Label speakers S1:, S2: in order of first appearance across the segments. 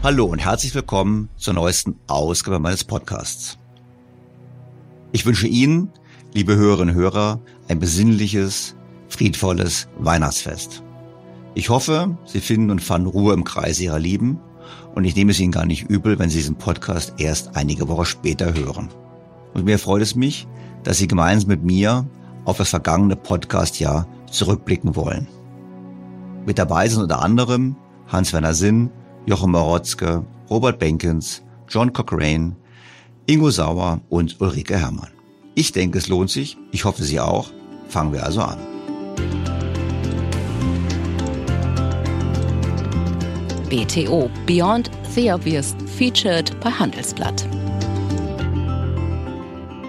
S1: Hallo und herzlich willkommen zur neuesten Ausgabe meines Podcasts. Ich wünsche Ihnen, liebe Hörerinnen und Hörer, ein besinnliches, friedvolles Weihnachtsfest. Ich hoffe, Sie finden und fanden Ruhe im Kreise Ihrer Lieben und ich nehme es Ihnen gar nicht übel, wenn Sie diesen Podcast erst einige Wochen später hören. Und mir freut es mich, dass Sie gemeinsam mit mir auf das vergangene Podcastjahr zurückblicken wollen. Mit dabei sind unter anderem Hans-Werner Sinn, Jochen Marotzke, Robert Benkens, John Cochrane, Ingo Sauer und Ulrike Herrmann. Ich denke, es lohnt sich. Ich hoffe, Sie auch. Fangen wir also an.
S2: BTO Beyond the Obvious featured bei Handelsblatt.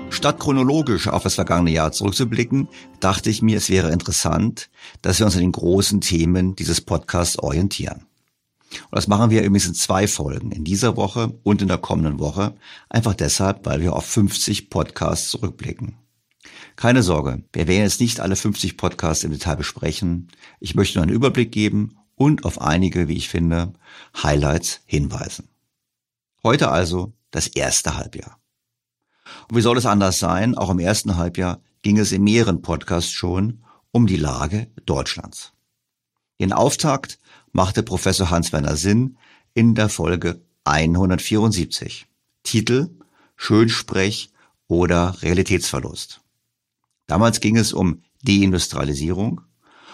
S1: Statt chronologisch auf das vergangene Jahr zurückzublicken, dachte ich mir, es wäre interessant, dass wir uns an den großen Themen dieses Podcasts orientieren. Und das machen wir übrigens in zwei Folgen, in dieser Woche und in der kommenden Woche, einfach deshalb, weil wir auf 50 Podcasts zurückblicken. Keine Sorge, wir werden jetzt nicht alle 50 Podcasts im Detail besprechen. Ich möchte nur einen Überblick geben und auf einige, wie ich finde, Highlights hinweisen. Heute also das erste Halbjahr. Und wie soll es anders sein? Auch im ersten Halbjahr ging es in mehreren Podcasts schon um die Lage Deutschlands. Den Auftakt machte Professor Hans-Werner Sinn in der Folge 174. Titel Schönsprech oder Realitätsverlust. Damals ging es um Deindustrialisierung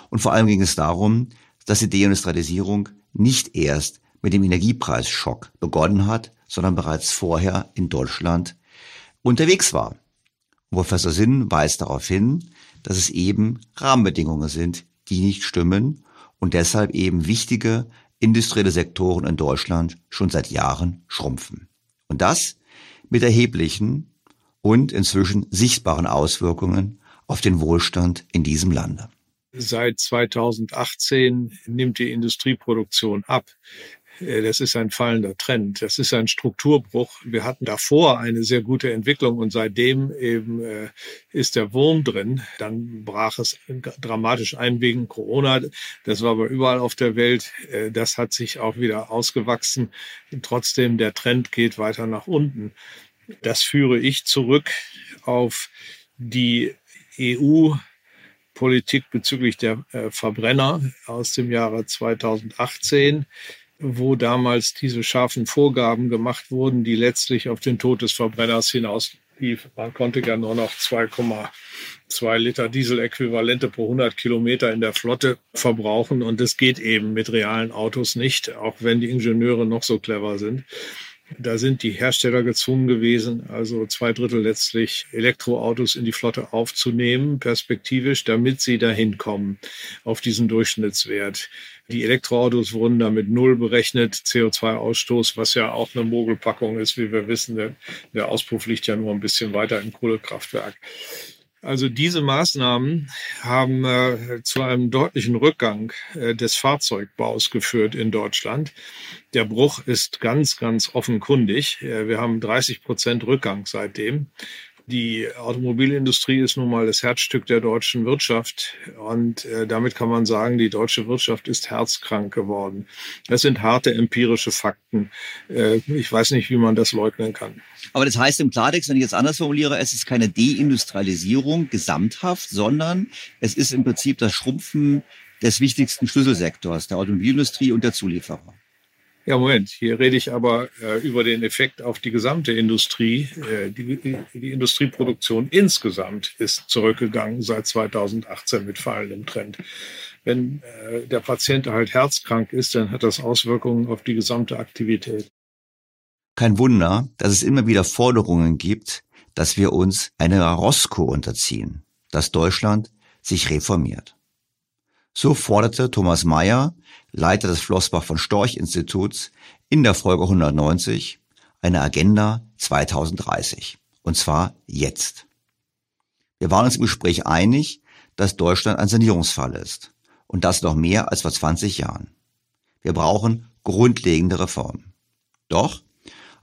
S1: und vor allem ging es darum, dass die Deindustrialisierung nicht erst mit dem Energiepreisschock begonnen hat, sondern bereits vorher in Deutschland unterwegs war. Professor Sinn weist darauf hin, dass es eben Rahmenbedingungen sind, die nicht stimmen und deshalb eben wichtige industrielle Sektoren in Deutschland schon seit Jahren schrumpfen. Und das mit erheblichen und inzwischen sichtbaren Auswirkungen auf den Wohlstand in diesem Lande.
S3: Seit 2018 nimmt die Industrieproduktion ab. Äh, das ist ein fallender Trend. Das ist ein Strukturbruch. Wir hatten davor eine sehr gute Entwicklung und seitdem eben äh, ist der Wurm drin. Dann brach es dramatisch ein wegen Corona. Das war aber überall auf der Welt. Äh, das hat sich auch wieder ausgewachsen. Trotzdem, der Trend geht weiter nach unten. Das führe ich zurück auf die EU Politik bezüglich der Verbrenner aus dem Jahre 2018 wo damals diese scharfen Vorgaben gemacht wurden, die letztlich auf den Tod des Verbrenners hinausliefen. Man konnte ja nur noch 2,2 Liter Dieseläquivalente pro 100 Kilometer in der Flotte verbrauchen. Und das geht eben mit realen Autos nicht, auch wenn die Ingenieure noch so clever sind. Da sind die Hersteller gezwungen gewesen, also zwei Drittel letztlich Elektroautos in die Flotte aufzunehmen, perspektivisch, damit sie dahin kommen auf diesen Durchschnittswert. Die Elektroautos wurden damit null berechnet, CO2-Ausstoß, was ja auch eine Mogelpackung ist, wie wir wissen. Der, Auspuff liegt ja nur ein bisschen weiter im Kohlekraftwerk. Also diese Maßnahmen haben äh, zu einem deutlichen Rückgang äh, des Fahrzeugbaus geführt in Deutschland. Der Bruch ist ganz, ganz offenkundig. Äh, wir haben 30 Prozent Rückgang seitdem. Die Automobilindustrie ist nun mal das Herzstück der deutschen Wirtschaft und äh, damit kann man sagen, die deutsche Wirtschaft ist herzkrank geworden. Das sind harte empirische Fakten. Äh, ich weiß nicht, wie man das leugnen kann.
S1: Aber das heißt im Klartext, wenn ich jetzt anders formuliere, es ist keine Deindustrialisierung gesamthaft, sondern es ist im Prinzip das Schrumpfen des wichtigsten Schlüsselsektors, der Automobilindustrie und der Zulieferer.
S3: Ja, Moment, hier rede ich aber äh, über den Effekt auf die gesamte Industrie. Äh, die, die, Industrieproduktion insgesamt ist zurückgegangen seit 2018 mit fallendem Trend. Wenn äh, der Patient halt herzkrank ist, dann hat das Auswirkungen auf die gesamte Aktivität.
S1: Kein Wunder, dass es immer wieder Forderungen gibt, dass wir uns einer Rosco unterziehen, dass Deutschland sich reformiert. So forderte Thomas Mayer, Leiter des Flossbach von Storch Instituts, in der Folge 190 eine Agenda 2030. Und zwar jetzt. Wir waren uns im Gespräch einig, dass Deutschland ein Sanierungsfall ist. Und das noch mehr als vor 20 Jahren. Wir brauchen grundlegende Reformen. Doch,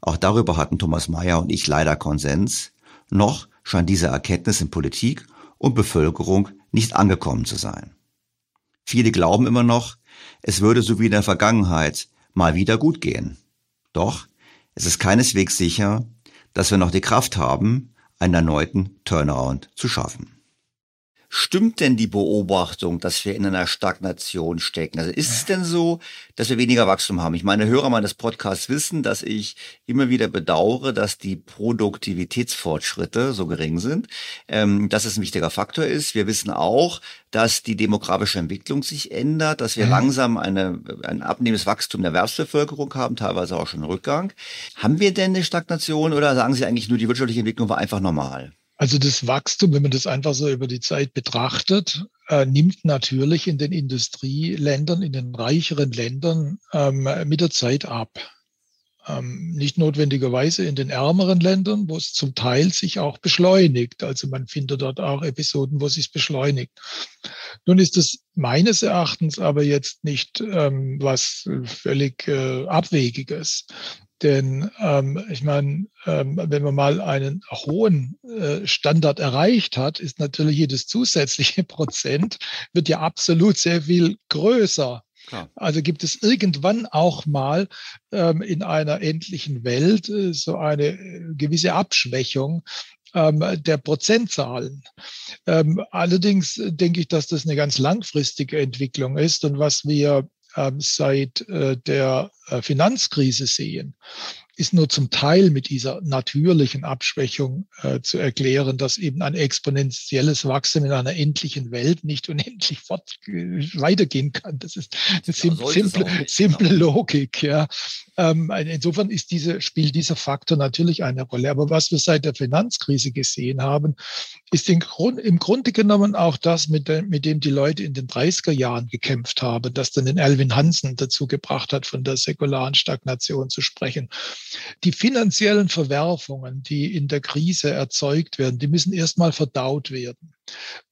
S1: auch darüber hatten Thomas Mayer und ich leider Konsens, noch scheint diese Erkenntnis in Politik und Bevölkerung nicht angekommen zu sein. Viele glauben immer noch, es würde so wie in der Vergangenheit mal wieder gut gehen. Doch es ist keineswegs sicher, dass wir noch die Kraft haben, einen erneuten Turnaround zu schaffen. Stimmt denn die Beobachtung, dass wir in einer Stagnation stecken? Also ist es denn so, dass wir weniger Wachstum haben? Ich meine, Hörer meines Podcasts wissen, dass ich immer wieder bedauere, dass die Produktivitätsfortschritte so gering sind, ähm, dass es ein wichtiger Faktor ist. Wir wissen auch, dass die demografische Entwicklung sich ändert, dass wir mhm. langsam eine, ein abnehmendes Wachstum der Erwerbsbevölkerung haben, teilweise auch schon Rückgang. Haben wir denn eine Stagnation oder sagen Sie eigentlich nur, die wirtschaftliche Entwicklung war einfach normal?
S4: Also das Wachstum, wenn man das einfach so über die Zeit betrachtet, äh, nimmt natürlich in den Industrieländern, in den reicheren Ländern ähm, mit der Zeit ab. Ähm, nicht notwendigerweise in den ärmeren Ländern, wo es zum Teil sich auch beschleunigt. Also man findet dort auch Episoden, wo es sich beschleunigt. Nun ist es meines Erachtens aber jetzt nicht ähm, was völlig äh, Abwegiges. Denn ähm, ich meine, ähm, wenn man mal einen hohen äh, Standard erreicht hat, ist natürlich jedes zusätzliche Prozent wird ja absolut sehr viel größer. Klar. Also gibt es irgendwann auch mal ähm, in einer endlichen Welt äh, so eine äh, gewisse Abschwächung ähm, der Prozentzahlen. Ähm, allerdings denke ich, dass das eine ganz langfristige Entwicklung ist und was wir seit äh, der äh, Finanzkrise sehen, ist nur zum Teil mit dieser natürlichen Abschwächung äh, zu erklären, dass eben ein exponentielles Wachstum in einer endlichen Welt nicht unendlich fort weitergehen kann. Das ist eine ja, simple, simple genau. Logik. Ja. Ähm, insofern ist diese, spielt dieser Faktor natürlich eine Rolle. Aber was wir seit der Finanzkrise gesehen haben, ist im, Grund, im Grunde genommen auch das, mit, dem, mit dem die Leute in den 30er Jahren gekämpft haben, das dann den Alvin Hansen dazu gebracht hat, von der säkularen Stagnation zu sprechen. Die finanziellen Verwerfungen, die in der Krise erzeugt werden, die müssen erstmal verdaut werden.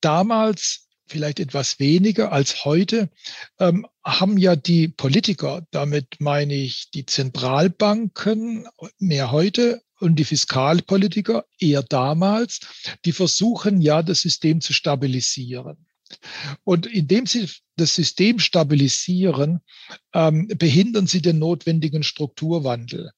S4: Damals vielleicht etwas weniger als heute, ähm, haben ja die Politiker, damit meine ich die Zentralbanken, mehr heute und die Fiskalpolitiker eher damals, die versuchen ja, das System zu stabilisieren. Und indem sie das System stabilisieren, ähm, behindern sie den notwendigen Strukturwandel.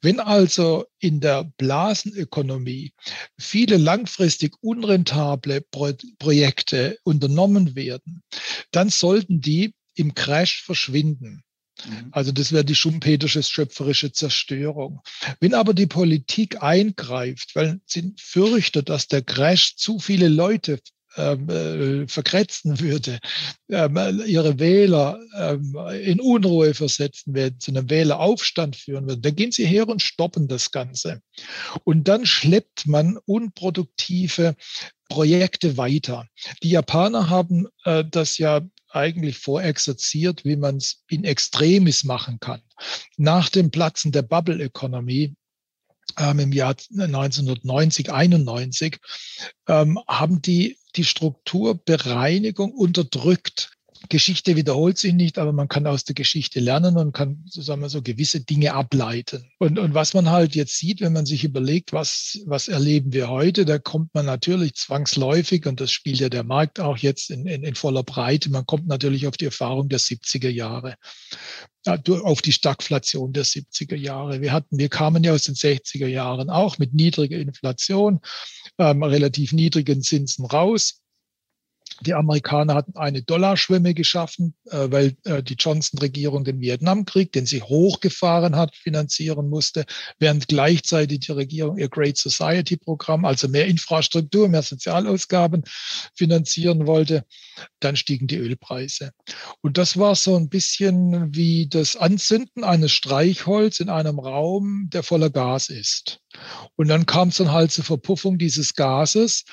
S4: Wenn also in der Blasenökonomie viele langfristig unrentable Pro Projekte unternommen werden, dann sollten die im Crash verschwinden. Mhm. Also das wäre die schumpeterische schöpferische Zerstörung. Wenn aber die Politik eingreift, weil sie fürchtet, dass der Crash zu viele Leute ähm, äh, verkretzen würde, ähm, ihre Wähler ähm, in Unruhe versetzen werden, zu einem Wähleraufstand führen würden, dann gehen sie her und stoppen das Ganze. Und dann schleppt man unproduktive Projekte weiter. Die Japaner haben äh, das ja eigentlich vorexerziert, wie man es in Extremis machen kann. Nach dem Platzen der Bubble Economy ähm, im Jahr 1990, 91, ähm, haben die die Strukturbereinigung unterdrückt. Geschichte wiederholt sich nicht, aber man kann aus der Geschichte lernen und kann sozusagen so gewisse Dinge ableiten. Und, und was man halt jetzt sieht, wenn man sich überlegt, was, was erleben wir heute, da kommt man natürlich zwangsläufig, und das spielt ja der Markt auch jetzt in, in, in voller Breite, man kommt natürlich auf die Erfahrung der 70er Jahre auf die Stagflation der 70er Jahre. Wir hatten, wir kamen ja aus den 60er Jahren auch mit niedriger Inflation, ähm, relativ niedrigen Zinsen raus. Die Amerikaner hatten eine Dollarschwemme geschaffen, äh, weil äh, die Johnson-Regierung den Vietnamkrieg, den sie hochgefahren hat, finanzieren musste, während gleichzeitig die Regierung ihr Great Society-Programm, also mehr Infrastruktur, mehr Sozialausgaben finanzieren wollte. Dann stiegen die Ölpreise. Und das war so ein bisschen wie das Anzünden eines Streichholz in einem Raum, der voller Gas ist. Und dann kam es dann halt zur Verpuffung dieses Gases,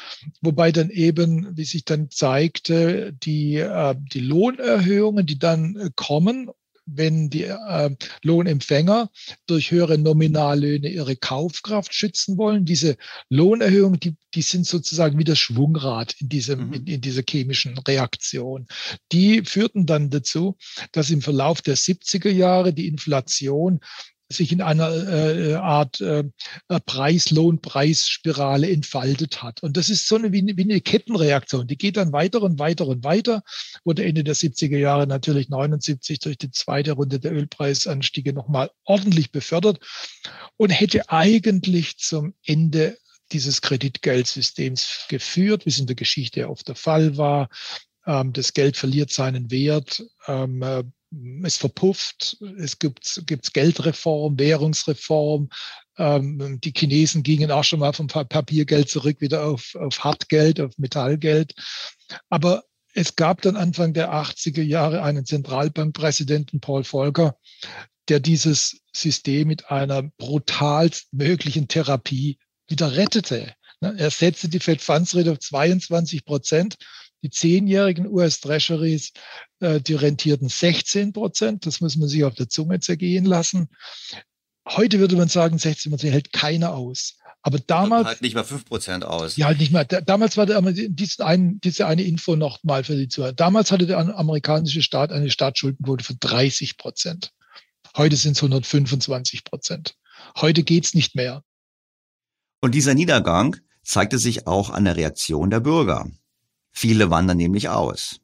S4: wobei dann eben, wie sich dann zeigte, die, äh, die Lohnerhöhungen, die dann äh, kommen, wenn die äh, Lohnempfänger durch höhere Nominallöhne ihre Kaufkraft schützen wollen. Diese Lohnerhöhungen, die, die sind sozusagen wie das Schwungrad in, diesem, mhm. in, in dieser chemischen Reaktion. Die führten dann dazu, dass im Verlauf der 70er Jahre die Inflation sich in einer äh, Art äh, Preis-Lohn-Preisspirale entfaltet hat. Und das ist so eine, wie, eine, wie eine Kettenreaktion. Die geht dann weiter und weiter und weiter. Wurde Ende der 70er Jahre natürlich 79 durch die zweite Runde der Ölpreisanstiege nochmal ordentlich befördert und hätte eigentlich zum Ende dieses Kreditgeldsystems geführt, wie es in der Geschichte oft der Fall war. Ähm, das Geld verliert seinen Wert. Es verpufft, es gibt gibt's Geldreform, Währungsreform. Ähm, die Chinesen gingen auch schon mal vom Papiergeld zurück wieder auf, auf Hartgeld, auf Metallgeld. Aber es gab dann Anfang der 80er Jahre einen Zentralbankpräsidenten, Paul Volcker, der dieses System mit einer brutalst möglichen Therapie wieder rettete. Ne, er setzte die Fed Funds Rate auf 22 Prozent die zehnjährigen US-Treasuries, äh, die rentierten 16 Prozent. Das muss man sich auf der Zunge zergehen lassen. Heute würde man sagen, 16 Prozent hält keiner aus. Aber damals.
S1: Halt nicht mal 5 Prozent aus.
S4: Ja, halt nicht mal. Damals war der, diese, ein, diese eine Info noch mal für die Zuhörer. Damals hatte der amerikanische Staat eine Staatsschuldenquote von 30 Prozent. Heute sind es 125 Prozent. Heute geht's nicht mehr.
S1: Und dieser Niedergang zeigte sich auch an der Reaktion der Bürger. Viele wandern nämlich aus.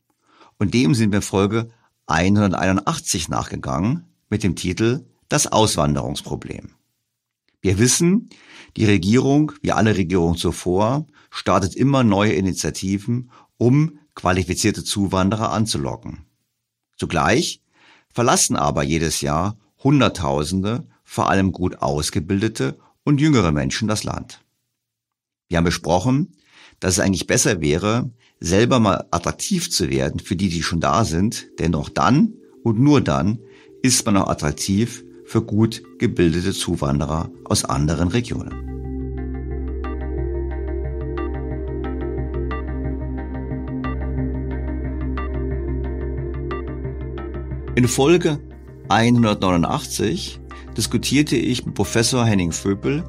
S1: Und dem sind wir Folge 181 nachgegangen mit dem Titel Das Auswanderungsproblem. Wir wissen, die Regierung, wie alle Regierungen zuvor, startet immer neue Initiativen, um qualifizierte Zuwanderer anzulocken. Zugleich verlassen aber jedes Jahr Hunderttausende, vor allem gut ausgebildete und jüngere Menschen das Land. Wir haben besprochen, dass es eigentlich besser wäre, selber mal attraktiv zu werden für die, die schon da sind, denn auch dann und nur dann ist man auch attraktiv für gut gebildete Zuwanderer aus anderen Regionen. In Folge 189 diskutierte ich mit Professor Henning Vöpel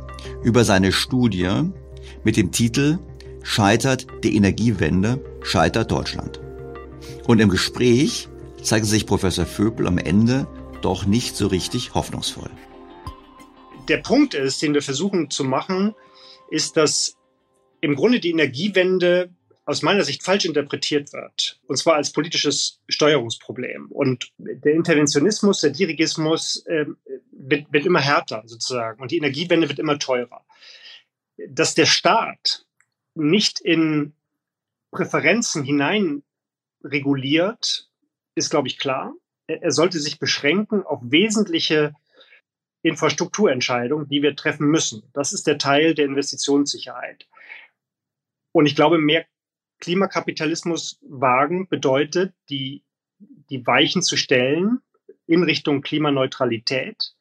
S1: über seine Studie mit dem Titel Scheitert die Energiewende, scheitert Deutschland. Und im Gespräch zeigte sich Professor Vöpel am Ende doch nicht so richtig hoffnungsvoll.
S5: Der Punkt ist, den wir versuchen zu machen, ist, dass im Grunde die Energiewende aus meiner Sicht falsch interpretiert wird. Und zwar als politisches Steuerungsproblem. Und der Interventionismus, der Dirigismus äh, wird, wird immer härter sozusagen. Und die Energiewende wird immer teurer. Dass der Staat nicht in Präferenzen hinein reguliert, ist, glaube ich, klar. Er sollte sich beschränken auf wesentliche Infrastrukturentscheidungen, die wir treffen müssen. Das ist der Teil der Investitionssicherheit. Und ich glaube, mehr Klimakapitalismus wagen bedeutet, die, die Weichen zu stellen in Richtung Klimaneutralität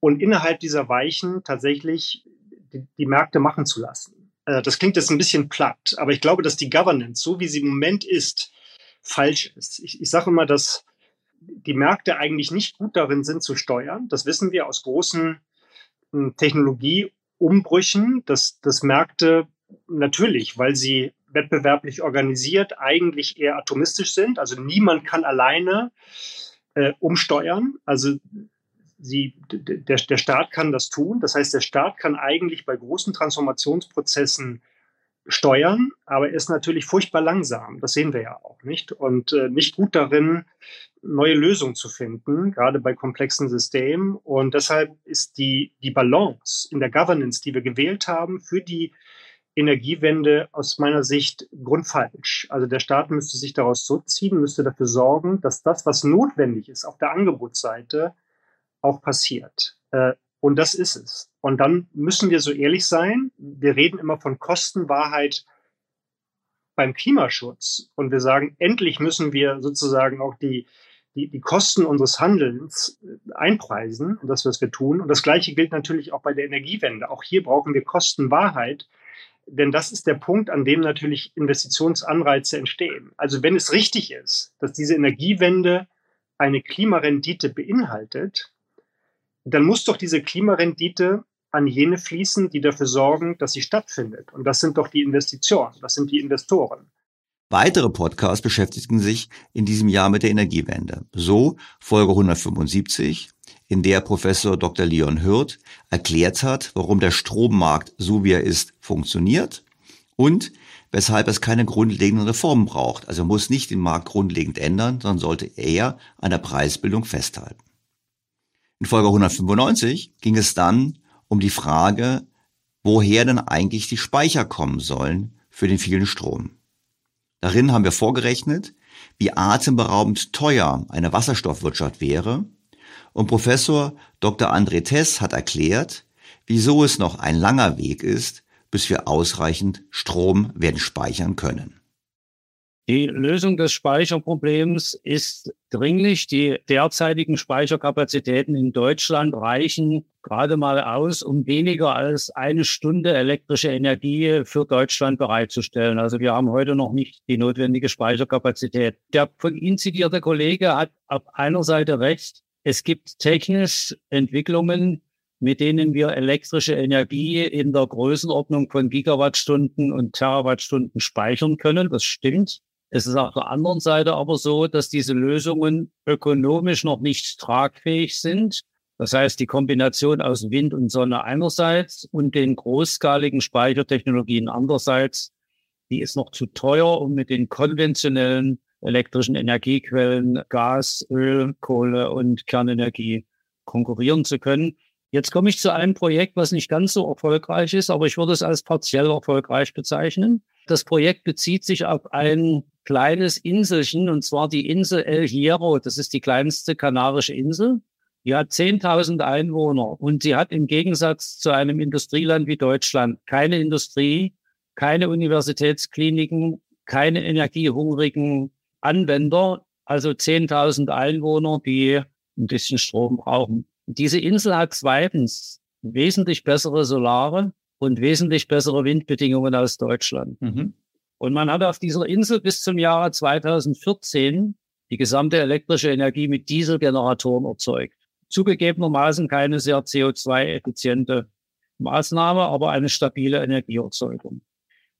S5: und innerhalb dieser Weichen tatsächlich die, die Märkte machen zu lassen. Äh, das klingt jetzt ein bisschen platt, aber ich glaube, dass die Governance, so wie sie im Moment ist, falsch ist. Ich, ich sage immer, dass die Märkte eigentlich nicht gut darin sind zu steuern. Das wissen wir aus großen hm, Technologieumbrüchen, dass, dass Märkte natürlich, weil sie wettbewerblich organisiert, eigentlich eher atomistisch sind. Also niemand kann alleine äh, umsteuern. Also sie, der, der Staat kann das tun. Das heißt, der Staat kann eigentlich bei großen Transformationsprozessen steuern, aber er ist natürlich furchtbar langsam. Das sehen wir ja auch nicht. Und äh, nicht gut darin, neue Lösungen zu finden, gerade bei komplexen Systemen. Und deshalb ist die, die Balance in der Governance, die wir gewählt haben, für die Energiewende aus meiner Sicht grundfalsch. Also der Staat müsste sich daraus zurückziehen, müsste dafür sorgen, dass das, was notwendig ist auf der Angebotsseite, auch passiert. Äh, und das ist es. Und dann müssen wir so ehrlich sein. Wir reden immer von Kostenwahrheit beim Klimaschutz. Und wir sagen, endlich müssen wir sozusagen auch die, die, die Kosten unseres Handelns äh, einpreisen das, was wir tun. Und das Gleiche gilt natürlich auch bei der Energiewende. Auch hier brauchen wir Kostenwahrheit. Denn das ist der Punkt, an dem natürlich Investitionsanreize entstehen. Also wenn es richtig ist, dass diese Energiewende eine Klimarendite beinhaltet, dann muss doch diese Klimarendite an jene fließen, die dafür sorgen, dass sie stattfindet. Und das sind doch die Investitionen, das sind die Investoren.
S1: Weitere Podcasts beschäftigten sich in diesem Jahr mit der Energiewende. So Folge 175, in der Professor Dr. Leon Hürth erklärt hat, warum der Strommarkt, so wie er ist, funktioniert und weshalb es keine grundlegenden Reformen braucht. Also muss nicht den Markt grundlegend ändern, sondern sollte eher an der Preisbildung festhalten. In Folge 195 ging es dann um die Frage, woher denn eigentlich die Speicher kommen sollen für den vielen Strom. Darin haben wir vorgerechnet, wie atemberaubend teuer eine Wasserstoffwirtschaft wäre und Professor Dr. André Tess hat erklärt, wieso es noch ein langer Weg ist, bis wir ausreichend Strom werden speichern können.
S6: Die Lösung des Speicherproblems ist dringlich. Die derzeitigen Speicherkapazitäten in Deutschland reichen gerade mal aus, um weniger als eine Stunde elektrische Energie für Deutschland bereitzustellen. Also wir haben heute noch nicht die notwendige Speicherkapazität. Der von Ihnen zitierte Kollege hat auf einer Seite recht. Es gibt technisch Entwicklungen, mit denen wir elektrische Energie in der Größenordnung von Gigawattstunden und Terawattstunden speichern können. Das stimmt. Es ist auf der anderen Seite aber so, dass diese Lösungen ökonomisch noch nicht tragfähig sind. Das heißt, die Kombination aus Wind und Sonne einerseits und den großskaligen Speichertechnologien andererseits, die ist noch zu teuer, um mit den konventionellen elektrischen Energiequellen Gas, Öl, Kohle und Kernenergie konkurrieren zu können. Jetzt komme ich zu einem Projekt, was nicht ganz so erfolgreich ist, aber ich würde es als partiell erfolgreich bezeichnen. Das Projekt bezieht sich auf ein kleines Inselchen, und zwar die Insel El Hierro. Das ist die kleinste kanarische Insel. Die hat 10.000 Einwohner und sie hat im Gegensatz zu einem Industrieland wie Deutschland keine Industrie, keine Universitätskliniken, keine energiehungrigen Anwender, also 10.000 Einwohner, die ein bisschen Strom brauchen. Diese Insel hat zweitens wesentlich bessere Solare und wesentlich bessere Windbedingungen als Deutschland. Mhm. Und man hat auf dieser Insel bis zum Jahre 2014 die gesamte elektrische Energie mit Dieselgeneratoren erzeugt. Zugegebenermaßen keine sehr CO2-effiziente Maßnahme, aber eine stabile Energieerzeugung.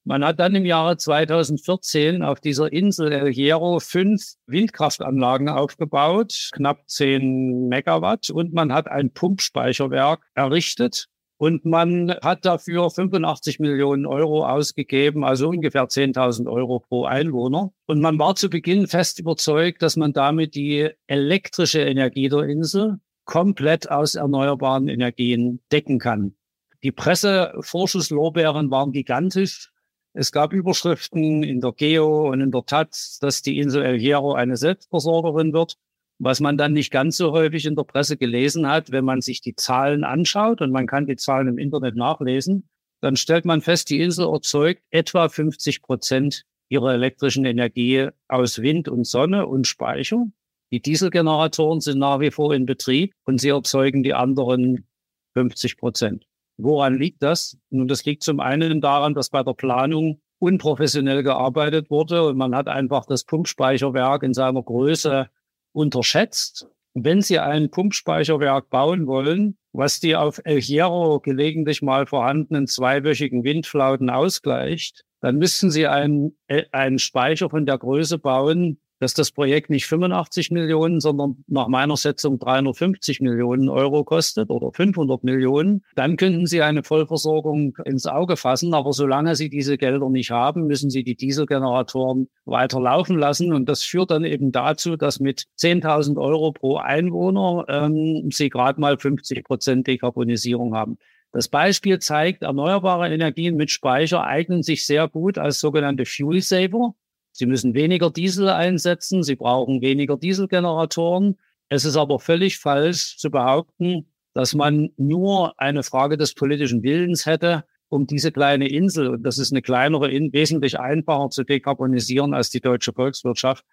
S6: Man hat dann im Jahre 2014 auf dieser Insel El Hierro fünf Windkraftanlagen aufgebaut, knapp zehn Megawatt, und man hat ein Pumpspeicherwerk errichtet. Und man hat dafür 85 Millionen Euro ausgegeben, also ungefähr 10.000 Euro pro Einwohner. Und man war zu Beginn fest überzeugt, dass man damit die elektrische Energie der Insel komplett aus erneuerbaren Energien decken kann. Die Pressevorschusslorbeeren waren gigantisch. Es gab Überschriften in der Geo und in der Taz, dass die Insel El Hierro eine Selbstversorgerin wird. Was man dann nicht ganz so häufig in der Presse gelesen hat, wenn man sich die Zahlen anschaut, und man kann die Zahlen im Internet nachlesen, dann stellt man fest, die Insel erzeugt etwa 50 Prozent ihrer elektrischen Energie aus Wind und Sonne und Speicher. Die Dieselgeneratoren sind nach wie vor in Betrieb und sie erzeugen die anderen 50 Prozent. Woran liegt das? Nun, das liegt zum einen daran, dass bei der Planung unprofessionell gearbeitet wurde und man hat einfach das Pumpspeicherwerk in seiner Größe unterschätzt. Wenn Sie ein Pumpspeicherwerk bauen wollen, was die auf El Hierro gelegentlich mal vorhandenen zweiwöchigen Windflauten ausgleicht, dann müssten Sie einen, äh, einen Speicher von der Größe bauen, dass das Projekt nicht 85 Millionen, sondern nach meiner Setzung 350 Millionen Euro kostet oder 500 Millionen, dann könnten Sie eine Vollversorgung ins Auge fassen. Aber solange Sie diese Gelder nicht haben, müssen Sie die Dieselgeneratoren weiter laufen lassen. Und das führt dann eben dazu, dass mit 10.000 Euro pro Einwohner ähm, Sie gerade mal 50 Prozent Dekarbonisierung haben. Das Beispiel zeigt, erneuerbare Energien mit Speicher eignen sich sehr gut als sogenannte Fuel Saver. Sie müssen weniger Diesel einsetzen, sie brauchen weniger Dieselgeneratoren. Es ist aber völlig falsch zu behaupten, dass man nur eine Frage des politischen Willens hätte, um diese kleine Insel, und das ist eine kleinere, wesentlich einfacher zu dekarbonisieren als die deutsche Volkswirtschaft.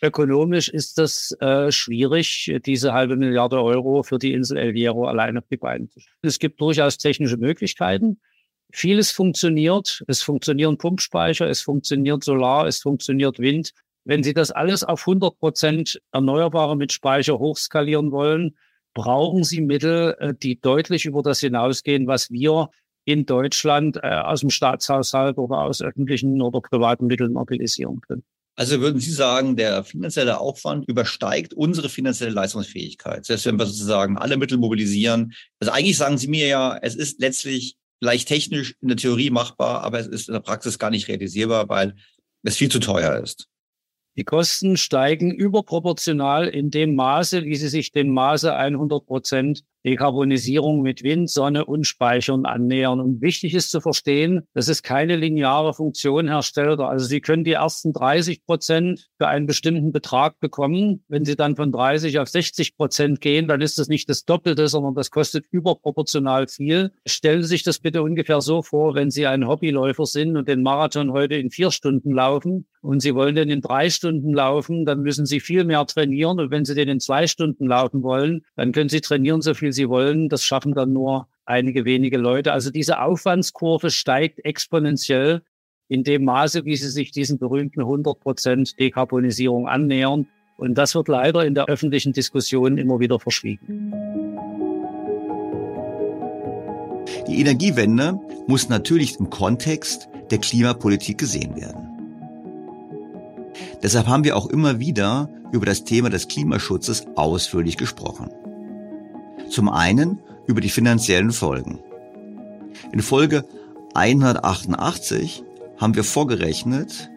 S6: Ökonomisch ist das äh, schwierig, diese halbe Milliarde Euro für die Insel El Hierro alleine auf die Beine zu stellen. Es gibt durchaus technische Möglichkeiten. Vieles funktioniert. Es funktionieren Pumpspeicher, es funktioniert Solar, es funktioniert Wind. Wenn Sie das alles auf 100 Prozent Erneuerbare mit Speicher hochskalieren wollen, brauchen Sie Mittel, äh, die deutlich über das hinausgehen, was wir in Deutschland äh, aus dem Staatshaushalt oder aus öffentlichen oder privaten Mitteln mobilisieren können.
S1: Also würden Sie sagen, der finanzielle Aufwand übersteigt unsere finanzielle Leistungsfähigkeit, selbst wenn wir sozusagen alle Mittel mobilisieren. Also eigentlich sagen Sie mir ja, es ist letztlich vielleicht technisch in der Theorie machbar, aber es ist in der Praxis gar nicht realisierbar, weil es viel zu teuer ist.
S6: Die Kosten steigen überproportional in dem Maße, wie sie sich dem Maße 100 Prozent Dekarbonisierung mit Wind, Sonne und Speichern annähern. Und wichtig ist zu verstehen, dass es keine lineare Funktion herstellt. Also Sie können die ersten 30 Prozent für einen bestimmten Betrag bekommen. Wenn Sie dann von 30 auf 60 Prozent gehen, dann ist das nicht das Doppelte, sondern das kostet überproportional viel. Stellen Sie sich das bitte ungefähr so vor, wenn Sie ein Hobbyläufer sind und den Marathon heute in vier Stunden laufen und Sie wollen den in drei Stunden laufen, dann müssen Sie viel mehr trainieren. Und wenn Sie den in zwei Stunden laufen wollen, dann können Sie trainieren so viel viel sie wollen. Das schaffen dann nur einige wenige Leute. Also diese Aufwandskurve steigt exponentiell in dem Maße, wie sie sich diesen berühmten 100 Prozent Dekarbonisierung annähern. Und das wird leider in der öffentlichen Diskussion immer wieder verschwiegen.
S1: Die Energiewende muss natürlich im Kontext der Klimapolitik gesehen werden. Deshalb haben wir auch immer wieder über das Thema des Klimaschutzes ausführlich gesprochen. Zum einen über die finanziellen Folgen. In Folge 188 haben wir vorgerechnet,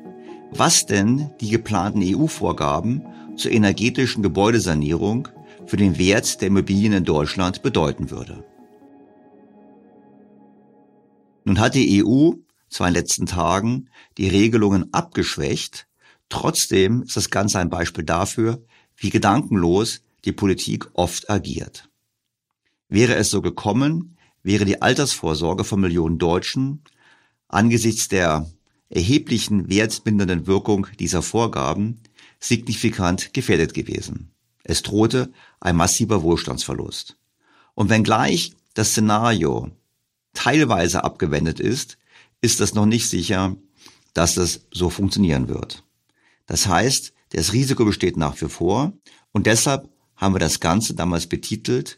S1: was denn die geplanten EU-Vorgaben zur energetischen Gebäudesanierung für den Wert der Immobilien in Deutschland bedeuten würde. Nun hat die EU zwar in den letzten Tagen die Regelungen abgeschwächt, trotzdem ist das Ganze ein Beispiel dafür, wie gedankenlos die Politik oft agiert. Wäre es so gekommen, wäre die Altersvorsorge von Millionen Deutschen angesichts der erheblichen wertbindenden Wirkung dieser Vorgaben signifikant gefährdet gewesen. Es drohte ein massiver Wohlstandsverlust. Und wenngleich das Szenario teilweise abgewendet ist, ist es noch nicht sicher, dass es so funktionieren wird. Das heißt, Das Risiko besteht nach wie vor und deshalb haben wir das Ganze damals betitelt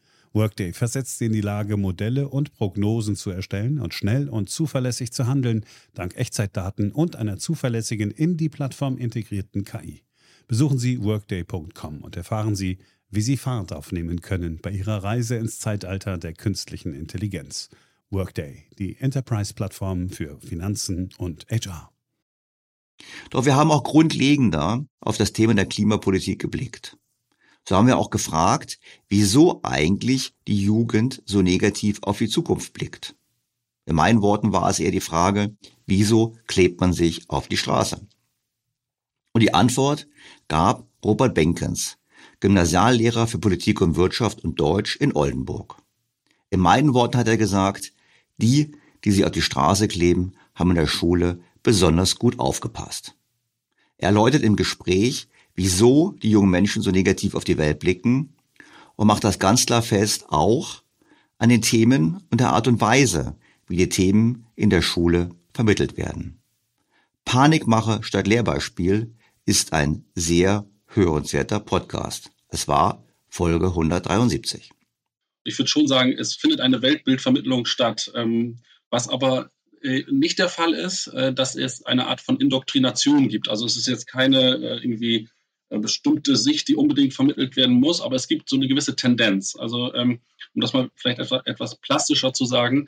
S7: Workday versetzt sie in die Lage, Modelle und Prognosen zu erstellen und schnell und zuverlässig zu handeln, dank Echtzeitdaten und einer zuverlässigen in die Plattform integrierten KI. Besuchen Sie workday.com und erfahren Sie, wie Sie Fahrt aufnehmen können bei Ihrer Reise ins Zeitalter der künstlichen Intelligenz. Workday, die Enterprise-Plattform für Finanzen und HR.
S1: Doch wir haben auch grundlegender auf das Thema der Klimapolitik geblickt. So haben wir auch gefragt, wieso eigentlich die Jugend so negativ auf die Zukunft blickt. In meinen Worten war es eher die Frage, wieso klebt man sich auf die Straße? Und die Antwort gab Robert Benkens, Gymnasiallehrer für Politik und Wirtschaft und Deutsch in Oldenburg. In meinen Worten hat er gesagt, die, die sich auf die Straße kleben, haben in der Schule besonders gut aufgepasst. Er erläutert im Gespräch, wieso die jungen Menschen so negativ auf die Welt blicken und macht das ganz klar fest, auch an den Themen und der Art und Weise, wie die Themen in der Schule vermittelt werden. Panikmache statt Lehrbeispiel ist ein sehr hörenswerter Podcast. Es war Folge 173.
S8: Ich würde schon sagen, es findet eine Weltbildvermittlung statt, ähm, was aber äh, nicht der Fall ist, äh, dass es eine Art von Indoktrination gibt. Also es ist jetzt keine äh, irgendwie bestimmte Sicht, die unbedingt vermittelt werden muss, aber es gibt so eine gewisse Tendenz. Also ähm, um das mal vielleicht etwas, etwas plastischer zu sagen,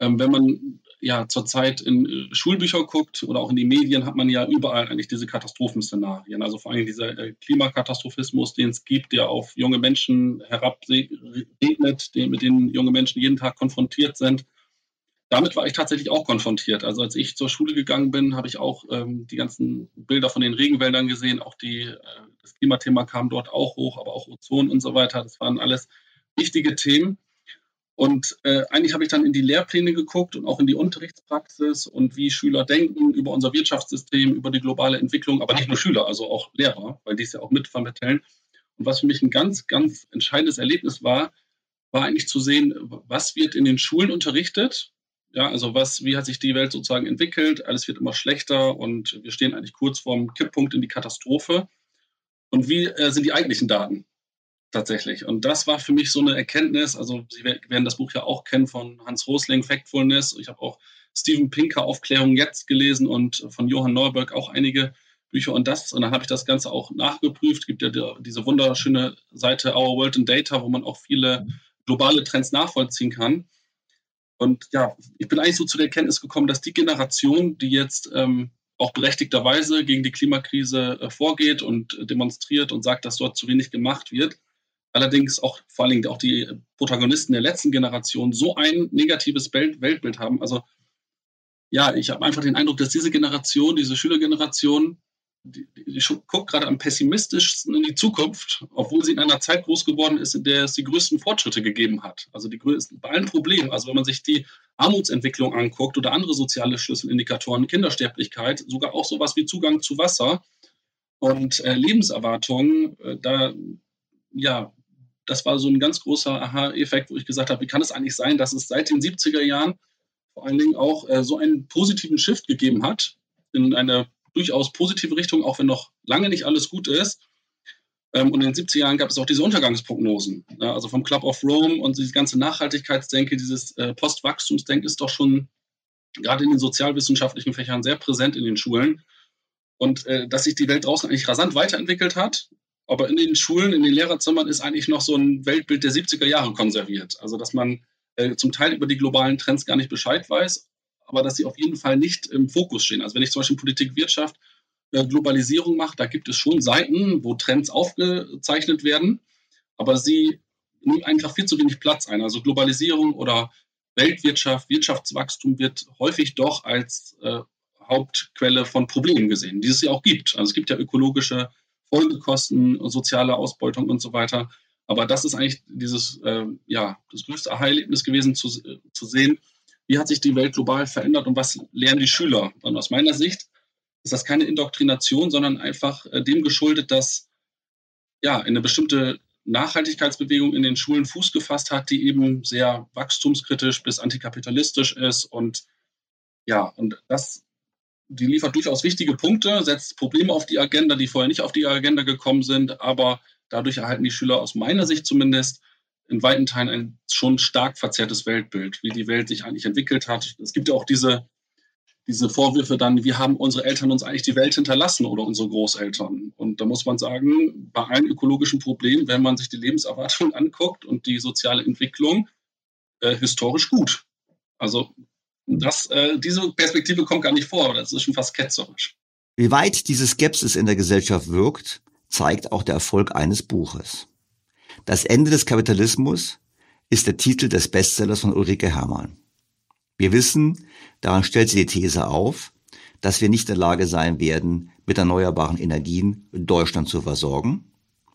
S8: ähm, wenn man ja zurzeit in äh, Schulbücher guckt oder auch in die Medien, hat man ja überall eigentlich diese Katastrophenszenarien. Also vor allem dieser äh, Klimakatastrophismus, den es gibt, der auf junge Menschen herabregnet, mit denen junge Menschen jeden Tag konfrontiert sind damit war ich tatsächlich auch konfrontiert. Also als ich zur Schule gegangen bin, habe ich auch ähm, die ganzen Bilder von den Regenwäldern gesehen. Auch die, äh, das Klimathema kam dort auch hoch, aber auch Ozon und so weiter. Das waren alles wichtige Themen. Und äh, eigentlich habe ich dann in die Lehrpläne geguckt und auch in die Unterrichtspraxis und wie Schüler denken über unser Wirtschaftssystem, über die globale Entwicklung, aber nicht nur Schüler, also auch Lehrer, weil die es ja auch mitvermitteln. Und was für mich ein ganz, ganz entscheidendes Erlebnis war, war eigentlich zu sehen, was wird in den Schulen unterrichtet ja, also was, wie hat sich die Welt sozusagen entwickelt? Alles wird immer schlechter und wir stehen eigentlich kurz vorm Kipppunkt in die Katastrophe. Und wie äh, sind die eigentlichen Daten tatsächlich? Und das war für mich so eine Erkenntnis. Also Sie werden das Buch ja auch kennen von Hans Rosling, Factfulness. Ich habe auch Steven Pinker Aufklärung jetzt gelesen und von Johann Neuberg auch einige Bücher und das. Und dann habe ich das Ganze auch nachgeprüft. Es gibt ja diese wunderschöne Seite Our World in Data, wo man auch viele globale Trends nachvollziehen kann. Und ja, ich bin eigentlich so zu der Erkenntnis gekommen, dass die Generation, die jetzt ähm, auch berechtigterweise gegen die Klimakrise äh, vorgeht und äh, demonstriert und sagt, dass dort zu wenig gemacht wird, allerdings auch vor allen Dingen auch die Protagonisten der letzten Generation so ein negatives Welt Weltbild haben. Also ja, ich habe einfach den Eindruck, dass diese Generation, diese Schülergeneration, die, die guckt gerade am pessimistischsten in die Zukunft, obwohl sie in einer Zeit groß geworden ist, in der es die größten Fortschritte gegeben hat. Also die größten, bei allen Problemen. Also wenn man sich die Armutsentwicklung anguckt oder andere soziale Schlüsselindikatoren, Kindersterblichkeit, sogar auch sowas wie Zugang zu Wasser und äh, Lebenserwartung, äh, da ja, das war so ein ganz großer Aha-Effekt, wo ich gesagt habe, wie kann es eigentlich sein, dass es seit den 70er Jahren vor allen Dingen auch äh, so einen positiven Shift gegeben hat in eine durchaus positive Richtung, auch wenn noch lange nicht alles gut ist. Ähm, und in den 70er Jahren gab es auch diese Untergangsprognosen. Also vom Club of Rome und diese ganze Nachhaltigkeitsdenke, dieses äh, Postwachstumsdenken ist doch schon gerade in den sozialwissenschaftlichen Fächern sehr präsent in den Schulen. Und äh, dass sich die Welt draußen eigentlich rasant weiterentwickelt hat, aber in den Schulen, in den Lehrerzimmern ist eigentlich noch so ein Weltbild der 70er Jahre konserviert. Also dass man äh, zum Teil über die globalen Trends gar nicht Bescheid weiß, aber dass sie auf jeden Fall nicht im Fokus stehen. Also wenn ich zum Beispiel Politik, Wirtschaft, äh, Globalisierung mache, da gibt es schon Seiten, wo Trends aufgezeichnet werden, aber sie nehmen einfach viel zu wenig Platz ein. Also Globalisierung oder Weltwirtschaft, Wirtschaftswachstum wird häufig doch als äh, Hauptquelle von Problemen gesehen, die es ja auch gibt. Also es gibt ja ökologische Folgekosten, soziale Ausbeutung und so weiter. Aber das ist eigentlich dieses, äh, ja, das größte Aha-Erlebnis gewesen, zu, äh, zu sehen, wie hat sich die Welt global verändert und was lernen die Schüler. Und aus meiner Sicht ist das keine Indoktrination, sondern einfach äh, dem geschuldet, dass ja eine bestimmte Nachhaltigkeitsbewegung in den Schulen Fuß gefasst hat, die eben sehr wachstumskritisch bis antikapitalistisch ist und ja, und das, die liefert durchaus wichtige Punkte, setzt Probleme auf die Agenda, die vorher nicht auf die Agenda gekommen sind, aber dadurch erhalten die Schüler aus meiner Sicht zumindest in weiten Teilen ein schon stark verzerrtes Weltbild, wie die Welt sich eigentlich entwickelt hat. Es gibt ja auch diese diese Vorwürfe dann, wir haben unsere Eltern uns eigentlich die Welt hinterlassen oder unsere Großeltern. Und da muss man sagen, bei allen ökologischen Problemen, wenn man sich die Lebenserwartung anguckt und die soziale Entwicklung, äh, historisch gut. Also das, äh, diese Perspektive kommt gar nicht vor, das ist schon fast ketzerisch.
S1: Wie weit diese Skepsis in der Gesellschaft wirkt, zeigt auch der Erfolg eines Buches. Das Ende des Kapitalismus ist der Titel des Bestsellers von Ulrike Herrmann. Wir wissen, daran stellt sie die These auf, dass wir nicht in der Lage sein werden, mit erneuerbaren Energien Deutschland zu versorgen.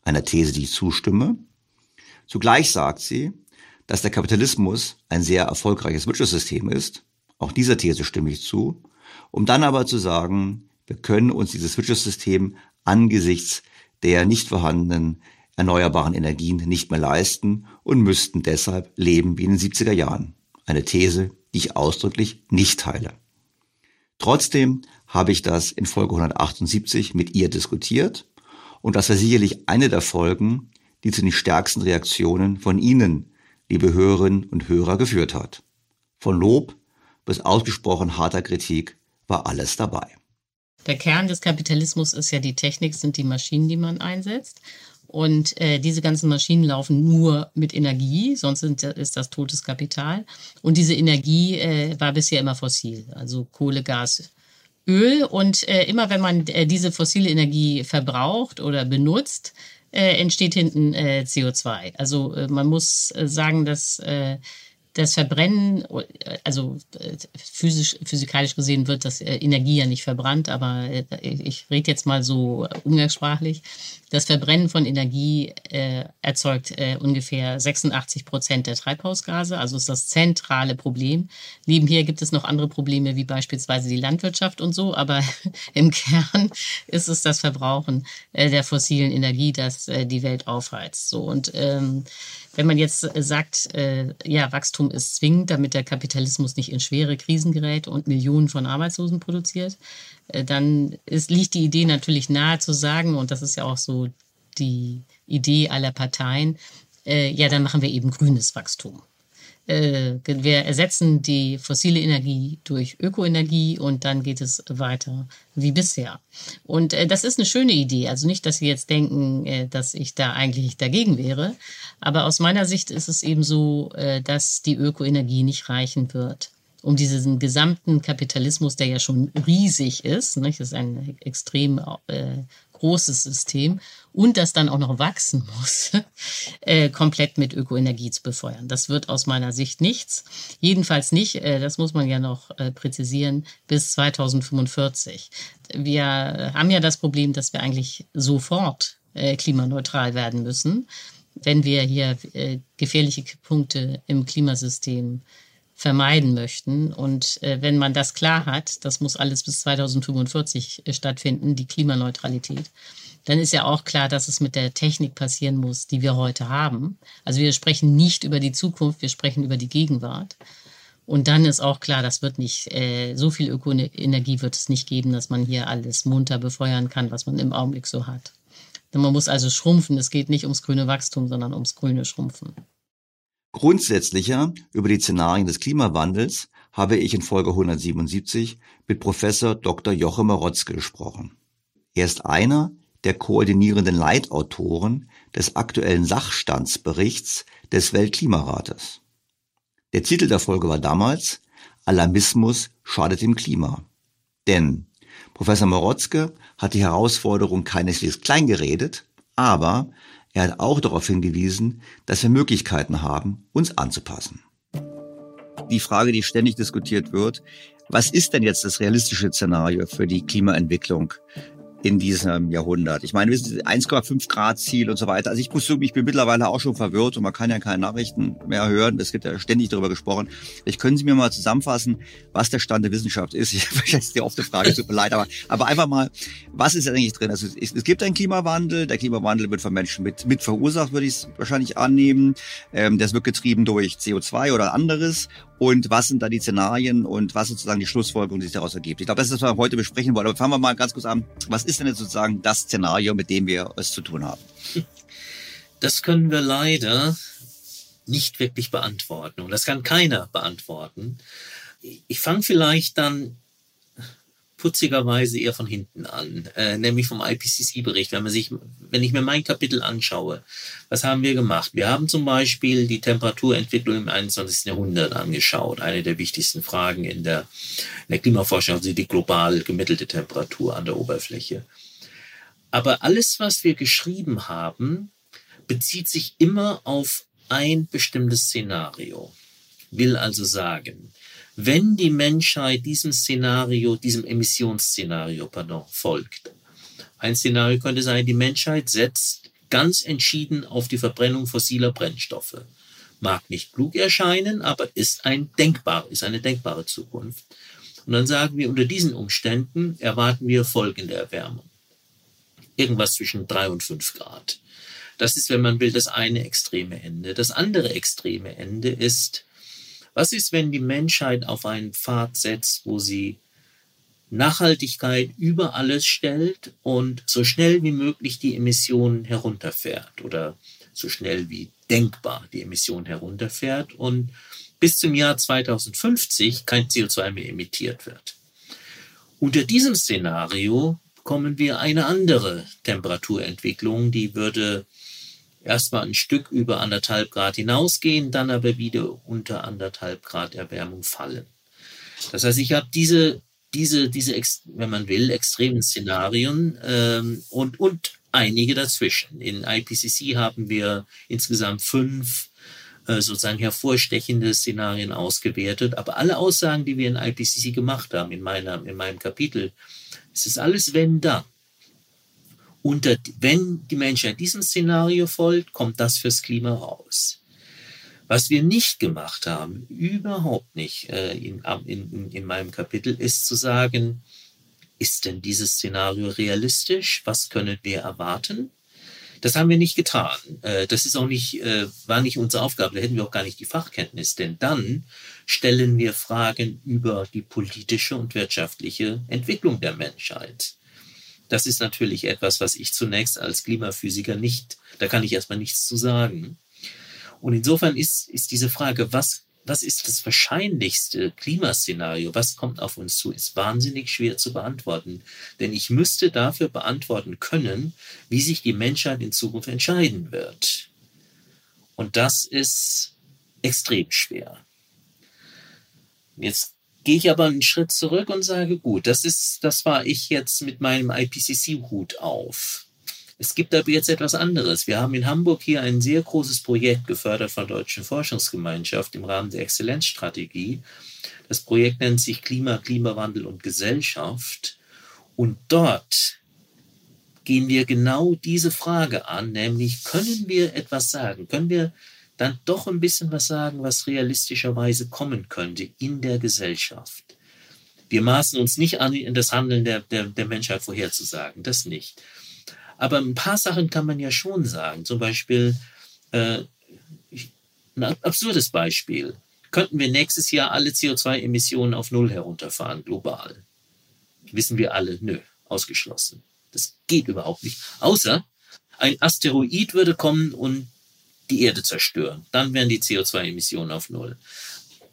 S1: Einer These, die ich zustimme. Zugleich sagt sie, dass der Kapitalismus ein sehr erfolgreiches Wirtschaftssystem ist. Auch dieser These stimme ich zu. Um dann aber zu sagen, wir können uns dieses Wirtschaftssystem angesichts der nicht vorhandenen erneuerbaren Energien nicht mehr leisten und müssten deshalb leben wie in den 70er Jahren. Eine These, die ich ausdrücklich nicht teile. Trotzdem habe ich das in Folge 178 mit ihr diskutiert und das war sicherlich eine der Folgen, die zu den stärksten Reaktionen von Ihnen, liebe Hörerinnen und Hörer, geführt hat. Von Lob bis ausgesprochen harter Kritik war alles dabei.
S9: Der Kern des Kapitalismus ist ja die Technik, sind die Maschinen, die man einsetzt. Und äh, diese ganzen Maschinen laufen nur mit Energie, sonst sind, ist das totes Kapital. Und diese Energie äh, war bisher immer fossil, also Kohle, Gas, Öl. Und äh, immer wenn man äh, diese fossile Energie verbraucht oder benutzt, äh, entsteht hinten äh, CO2. Also äh, man muss äh, sagen, dass äh, das Verbrennen, also äh, physisch, physikalisch gesehen wird das äh, Energie ja nicht verbrannt, aber ich rede jetzt mal so umgangssprachlich. Das Verbrennen von Energie äh, erzeugt äh, ungefähr 86 Prozent der Treibhausgase, also ist das zentrale Problem. Nebenher gibt es noch andere Probleme, wie beispielsweise die Landwirtschaft und so, aber im Kern ist es das Verbrauchen äh, der fossilen Energie, das äh, die Welt aufheizt. So und ähm, wenn man jetzt äh, sagt, äh, ja, Wachstum ist zwingend, damit der Kapitalismus nicht in schwere Krisen gerät und Millionen von Arbeitslosen produziert, dann ist, liegt die Idee natürlich nahe zu sagen, und das ist ja auch so die Idee aller Parteien, äh, ja, dann machen wir eben grünes Wachstum äh, wir ersetzen die fossile Energie durch Ökoenergie und dann geht es weiter wie bisher. Und äh, das ist eine schöne Idee. Also nicht, dass Sie jetzt denken, äh, dass ich da eigentlich dagegen wäre. Aber aus meiner Sicht ist es eben so, äh, dass die Ökoenergie nicht reichen wird um diesen gesamten Kapitalismus, der ja schon riesig ist, nicht? das ist ein extrem äh, großes System und das dann auch noch wachsen muss, äh, komplett mit Ökoenergie zu befeuern. Das wird aus meiner Sicht nichts. Jedenfalls nicht, äh, das muss man ja noch äh, präzisieren, bis 2045. Wir haben ja das Problem, dass wir eigentlich sofort äh, klimaneutral werden müssen, wenn wir hier äh, gefährliche Punkte im Klimasystem vermeiden möchten. Und äh, wenn man das klar hat, das muss alles bis 2045 äh, stattfinden, die Klimaneutralität, dann ist ja auch klar, dass es mit der Technik passieren muss, die wir heute haben. Also wir sprechen nicht über die Zukunft, wir sprechen über die Gegenwart. Und dann ist auch klar, das wird nicht, äh, so viel Ökoenergie wird es nicht geben, dass man hier alles munter befeuern kann, was man im Augenblick so hat. Man muss also schrumpfen. Es geht nicht ums grüne Wachstum, sondern ums grüne Schrumpfen.
S1: Grundsätzlicher über die Szenarien des Klimawandels habe ich in Folge 177 mit Professor Dr. Joachim Marotzke gesprochen. Er ist einer der koordinierenden Leitautoren des aktuellen Sachstandsberichts des Weltklimarates. Der Titel der Folge war damals Alarmismus schadet dem Klima. Denn Professor Marotzke hat die Herausforderung keineswegs kleingeredet, aber er hat auch darauf hingewiesen, dass wir Möglichkeiten haben, uns anzupassen. Die Frage, die ständig diskutiert wird, was ist denn jetzt das realistische Szenario für die Klimaentwicklung in diesem Jahrhundert. Ich meine, wir sind 1,5 Grad Ziel und so weiter. Also ich muss sagen, ich bin mittlerweile auch schon verwirrt und man kann ja keine Nachrichten mehr hören. Es wird ja ständig darüber gesprochen. Vielleicht können Sie mir mal zusammenfassen, was der Stand der Wissenschaft ist. Ich jetzt die oft Frage, tut mir leid, aber, aber einfach mal, was ist eigentlich drin? Also es, es gibt einen Klimawandel. Der Klimawandel wird von Menschen mit, mit verursacht, würde ich es wahrscheinlich annehmen. Ähm, das wird getrieben durch CO2 oder anderes und was sind da die Szenarien und was sozusagen die Schlussfolgerung, die sich daraus ergibt. Ich glaube, das ist, was wir heute besprechen wollen. Aber fangen wir mal ganz kurz an. Was ist denn jetzt sozusagen das Szenario, mit dem wir es zu tun haben?
S10: Das können wir leider nicht wirklich beantworten und das kann keiner beantworten. Ich fange vielleicht dann putzigerweise eher von hinten an, äh, nämlich vom IPCC-Bericht. Wenn wenn ich mir mein Kapitel anschaue, was haben wir gemacht? Wir haben zum Beispiel die Temperaturentwicklung im 21. Jahrhundert angeschaut. Eine der wichtigsten Fragen in der, in der Klimaforschung, also die global gemittelte Temperatur an der Oberfläche. Aber alles, was wir geschrieben haben, bezieht sich immer auf ein bestimmtes Szenario. Will also sagen, wenn die Menschheit diesem Szenario, diesem Emissionsszenario, pardon, folgt. Ein Szenario könnte sein, die Menschheit setzt ganz entschieden auf die Verbrennung fossiler Brennstoffe. Mag nicht klug erscheinen, aber ist ein denkbar, ist eine denkbare Zukunft. Und dann sagen wir, unter diesen Umständen erwarten wir folgende Erwärmung. Irgendwas zwischen drei und fünf Grad. Das ist, wenn man will, das eine extreme Ende. Das andere extreme Ende ist, was ist, wenn die Menschheit auf einen Pfad setzt, wo sie Nachhaltigkeit über alles stellt und so schnell wie möglich die Emissionen herunterfährt oder so schnell wie denkbar die Emissionen herunterfährt und bis zum Jahr 2050 kein CO2 mehr emittiert wird. Unter diesem Szenario bekommen wir eine andere Temperaturentwicklung, die würde erstmal ein Stück über anderthalb Grad hinausgehen, dann aber wieder unter anderthalb Grad Erwärmung fallen. Das heißt, ich habe diese, diese, diese, wenn man will, extremen Szenarien ähm, und, und einige dazwischen. In IPCC haben wir insgesamt fünf äh, sozusagen hervorstechende Szenarien ausgewertet. Aber alle Aussagen, die wir in IPCC gemacht haben, in, meiner, in meinem Kapitel, es ist alles wenn dann unter, wenn die Menschheit diesem Szenario folgt, kommt das fürs Klima raus. Was wir nicht gemacht haben, überhaupt nicht äh, in, in, in meinem Kapitel, ist zu sagen, ist denn dieses Szenario realistisch? Was können wir erwarten? Das haben wir nicht getan. Äh, das ist auch nicht, äh, war nicht unsere Aufgabe. Da hätten wir auch gar nicht die Fachkenntnis. Denn dann stellen wir Fragen über die politische und wirtschaftliche Entwicklung der Menschheit. Das ist natürlich etwas, was ich zunächst als Klimaphysiker nicht, da kann ich erstmal nichts zu sagen. Und insofern ist, ist diese Frage, was, was ist das wahrscheinlichste Klimaszenario, was kommt auf uns zu, ist wahnsinnig schwer zu beantworten. Denn ich müsste dafür beantworten können, wie sich die Menschheit in Zukunft entscheiden wird. Und das ist extrem schwer. Jetzt gehe ich aber einen Schritt zurück und sage, gut, das ist, das war ich jetzt mit meinem IPCC-Hut auf. Es gibt aber jetzt etwas anderes. Wir haben in Hamburg hier ein sehr großes Projekt gefördert von der Deutschen Forschungsgemeinschaft im Rahmen der Exzellenzstrategie. Das Projekt nennt sich Klima, Klimawandel und Gesellschaft. Und dort gehen wir genau diese Frage an, nämlich können wir etwas sagen? Können wir dann doch ein bisschen was sagen, was realistischerweise kommen könnte in der Gesellschaft. Wir maßen uns nicht an, das Handeln der, der, der Menschheit vorherzusagen, das nicht. Aber ein paar Sachen kann man ja schon sagen. Zum Beispiel, äh, ein absurdes Beispiel. Könnten wir nächstes Jahr alle CO2-Emissionen auf Null herunterfahren, global? Wissen wir alle, nö, ausgeschlossen. Das geht überhaupt nicht. Außer ein Asteroid würde kommen und die Erde zerstören. Dann wären die CO2-Emissionen auf Null.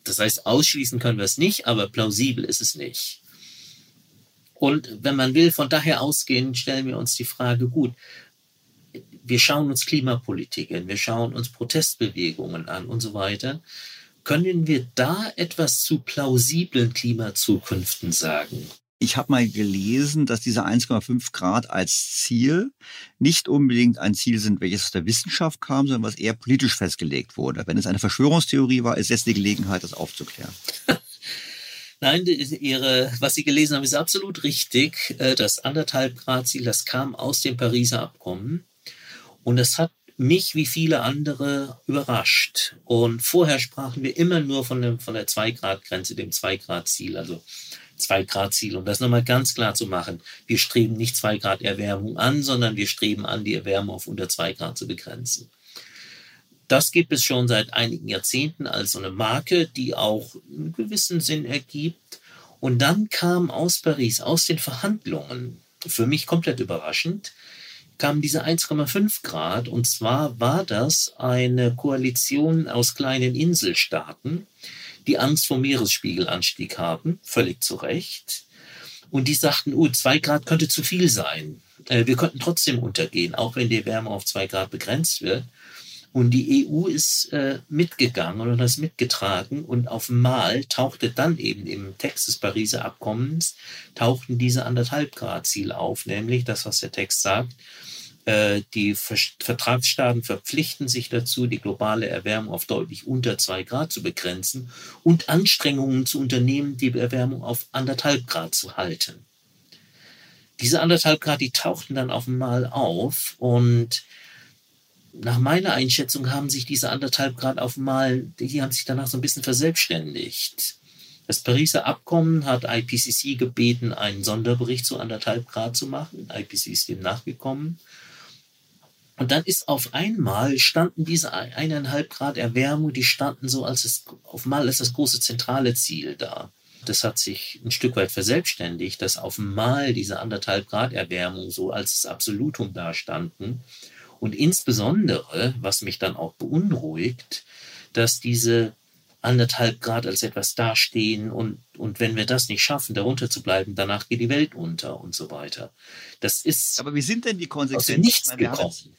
S10: Das heißt, ausschließen können wir es nicht, aber plausibel ist es nicht. Und wenn man will, von daher ausgehen, stellen wir uns die Frage, gut, wir schauen uns Klimapolitik an, wir schauen uns Protestbewegungen an und so weiter. Können wir da etwas zu plausiblen Klimazukünften sagen?
S1: Ich habe mal gelesen, dass diese 1,5 Grad als Ziel nicht unbedingt ein Ziel sind, welches aus der Wissenschaft kam, sondern was eher politisch festgelegt wurde. Wenn es eine Verschwörungstheorie war, ist jetzt die Gelegenheit, das aufzuklären.
S10: Nein, ihre, was Sie gelesen haben, ist absolut richtig. Äh, das anderthalb Grad Ziel, das kam aus dem Pariser Abkommen. Und das hat mich wie viele andere überrascht. Und vorher sprachen wir immer nur von, dem, von der 2-Grad-Grenze, dem 2-Grad-Ziel, also 2-Grad-Ziel. Um das nochmal ganz klar zu machen, wir streben nicht 2 Grad Erwärmung an, sondern wir streben an, die Erwärmung auf unter 2 Grad zu begrenzen. Das gibt es schon seit einigen Jahrzehnten als so eine Marke, die auch einen gewissen Sinn ergibt. Und dann kam aus Paris, aus den Verhandlungen, für mich komplett überraschend, kam diese 1,5 Grad. Und zwar war das eine Koalition aus kleinen Inselstaaten, die Angst vor Meeresspiegelanstieg haben, völlig zu Recht. Und die sagten, oh, zwei Grad könnte zu viel sein. Äh, wir könnten trotzdem untergehen, auch wenn die Wärme auf zwei Grad begrenzt wird. Und die EU ist äh, mitgegangen und das mitgetragen und auf Mal tauchte dann eben im Text des Pariser Abkommens tauchten diese anderthalb Grad Ziel auf, nämlich das, was der Text sagt, die Vertragsstaaten verpflichten sich dazu, die globale Erwärmung auf deutlich unter zwei Grad zu begrenzen und Anstrengungen zu unternehmen, die Erwärmung auf anderthalb Grad zu halten. Diese anderthalb Grad, die tauchten dann auf einmal auf und nach meiner Einschätzung haben sich diese anderthalb Grad auf einmal, die haben sich danach so ein bisschen verselbstständigt. Das Pariser Abkommen hat IPCC gebeten, einen Sonderbericht zu anderthalb Grad zu machen. IPCC ist dem nachgekommen. Und dann ist auf einmal standen diese eineinhalb Grad Erwärmung, die standen so als das, auf einmal als das große zentrale Ziel da. Das hat sich ein Stück weit verselbstständigt, dass auf einmal diese anderthalb Grad Erwärmung so als das Absolutum da standen. Und insbesondere, was mich dann auch beunruhigt, dass diese anderthalb Grad als etwas dastehen und, und wenn wir das nicht schaffen, darunter zu bleiben, danach geht die Welt unter und so weiter. Das ist.
S1: Aber wie sind denn die Konsequenzen?
S10: Aus nichts gekommen.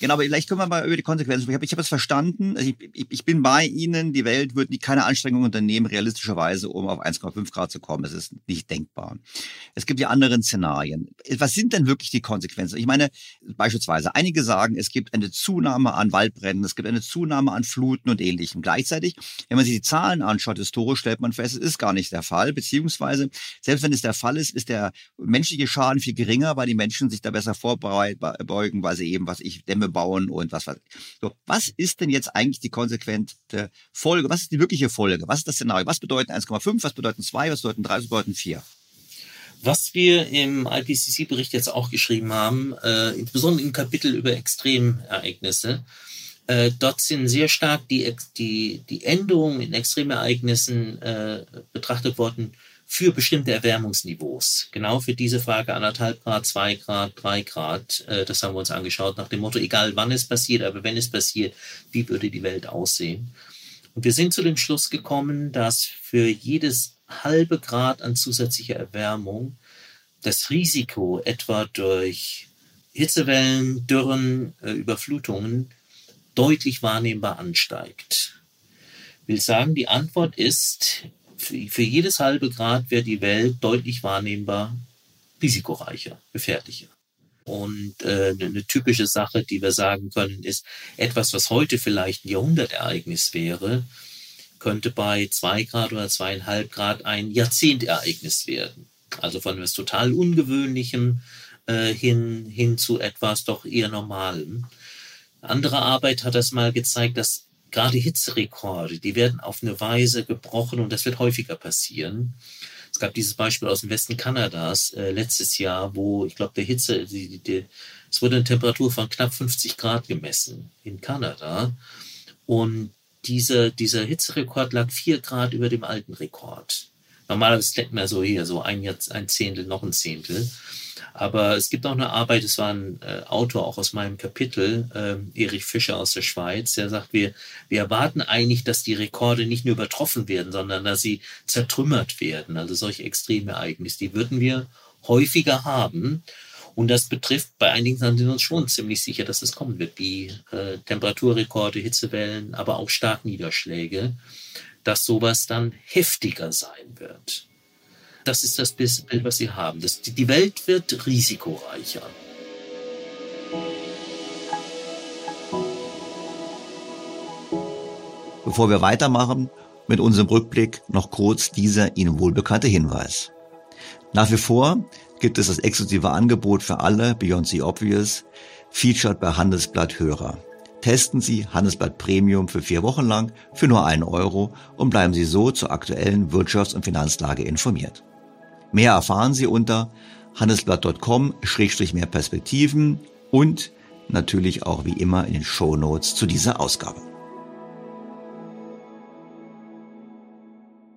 S1: Genau, aber vielleicht können wir mal über die Konsequenzen sprechen. Ich habe hab es verstanden. Also ich, ich, ich, bin bei Ihnen. Die Welt wird nicht, keine Anstrengungen unternehmen, realistischerweise, um auf 1,5 Grad zu kommen. Das ist nicht denkbar. Es gibt ja andere Szenarien. Was sind denn wirklich die Konsequenzen? Ich meine, beispielsweise, einige sagen, es gibt eine Zunahme an Waldbränden, es gibt eine Zunahme an Fluten und ähnlichem. Gleichzeitig, wenn man sich die Zahlen anschaut, historisch stellt man fest, es ist gar nicht der Fall. Beziehungsweise, selbst wenn es der Fall ist, ist der menschliche Schaden viel geringer, weil die Menschen sich da besser vorbeugen, weil sie eben, was ich, Dämme bauen und was weiß ich. So, was ist denn jetzt eigentlich die konsequente Folge? Was ist die wirkliche Folge? Was ist das Szenario? Was bedeuten 1,5? Was bedeuten 2? Was bedeuten 3? Was bedeuten 4?
S10: Was wir im IPCC-Bericht jetzt auch geschrieben haben, äh, insbesondere im Kapitel über Extremereignisse, äh, dort sind sehr stark die, die, die Änderungen in Extremereignissen äh, betrachtet worden für bestimmte Erwärmungsniveaus. Genau für diese Frage anderthalb Grad, zwei Grad, drei Grad. Äh, das haben wir uns angeschaut nach dem Motto, egal wann es passiert, aber wenn es passiert, wie würde die Welt aussehen? Und wir sind zu dem Schluss gekommen, dass für jedes halbe Grad an zusätzlicher Erwärmung das Risiko etwa durch Hitzewellen, Dürren, äh, Überflutungen deutlich wahrnehmbar ansteigt. Ich will sagen, die Antwort ist, für jedes halbe Grad wird die Welt deutlich wahrnehmbar risikoreicher, gefährlicher. Und äh, eine typische Sache, die wir sagen können, ist, etwas, was heute vielleicht ein Jahrhundertereignis wäre, könnte bei zwei Grad oder zweieinhalb Grad ein Jahrzehntereignis werden. Also von etwas total Ungewöhnlichem äh, hin, hin zu etwas doch eher Normalem. Andere Arbeit hat das mal gezeigt, dass gerade Hitzerekorde, die werden auf eine Weise gebrochen und das wird häufiger passieren. Es gab dieses Beispiel aus dem Westen Kanadas äh, letztes Jahr, wo ich glaube, der Hitze, die, die, es wurde eine Temperatur von knapp 50 Grad gemessen in Kanada. Und dieser, dieser Hitzerekord lag vier Grad über dem alten Rekord. Normalerweise kennt man so hier, so ein, ein Zehntel, noch ein Zehntel. Aber es gibt auch eine Arbeit, es war ein äh, Autor auch aus meinem Kapitel, äh, Erich Fischer aus der Schweiz, der sagt, wir, wir erwarten eigentlich, dass die Rekorde nicht nur übertroffen werden, sondern dass sie zertrümmert werden. Also solche Extremereignisse, die würden wir häufiger haben. Und das betrifft, bei einigen sind wir uns schon ziemlich sicher, dass es kommen wird, wie äh, Temperaturrekorde, Hitzewellen, aber auch Starkniederschläge, dass sowas dann heftiger sein wird. Das ist das Bild, was sie haben. Das, die Welt wird risikoreicher.
S1: Bevor wir weitermachen mit unserem Rückblick, noch kurz dieser Ihnen wohlbekannte Hinweis. Nach wie vor gibt es das exklusive Angebot für alle Beyond the Obvious, featured bei Handelsblatt Hörer. Testen Sie Handelsblatt Premium für vier Wochen lang für nur einen Euro und bleiben Sie so zur aktuellen Wirtschafts- und Finanzlage informiert. Mehr erfahren Sie unter handelsblatt.com-mehr Perspektiven und natürlich auch wie immer in den Show Notes zu dieser Ausgabe.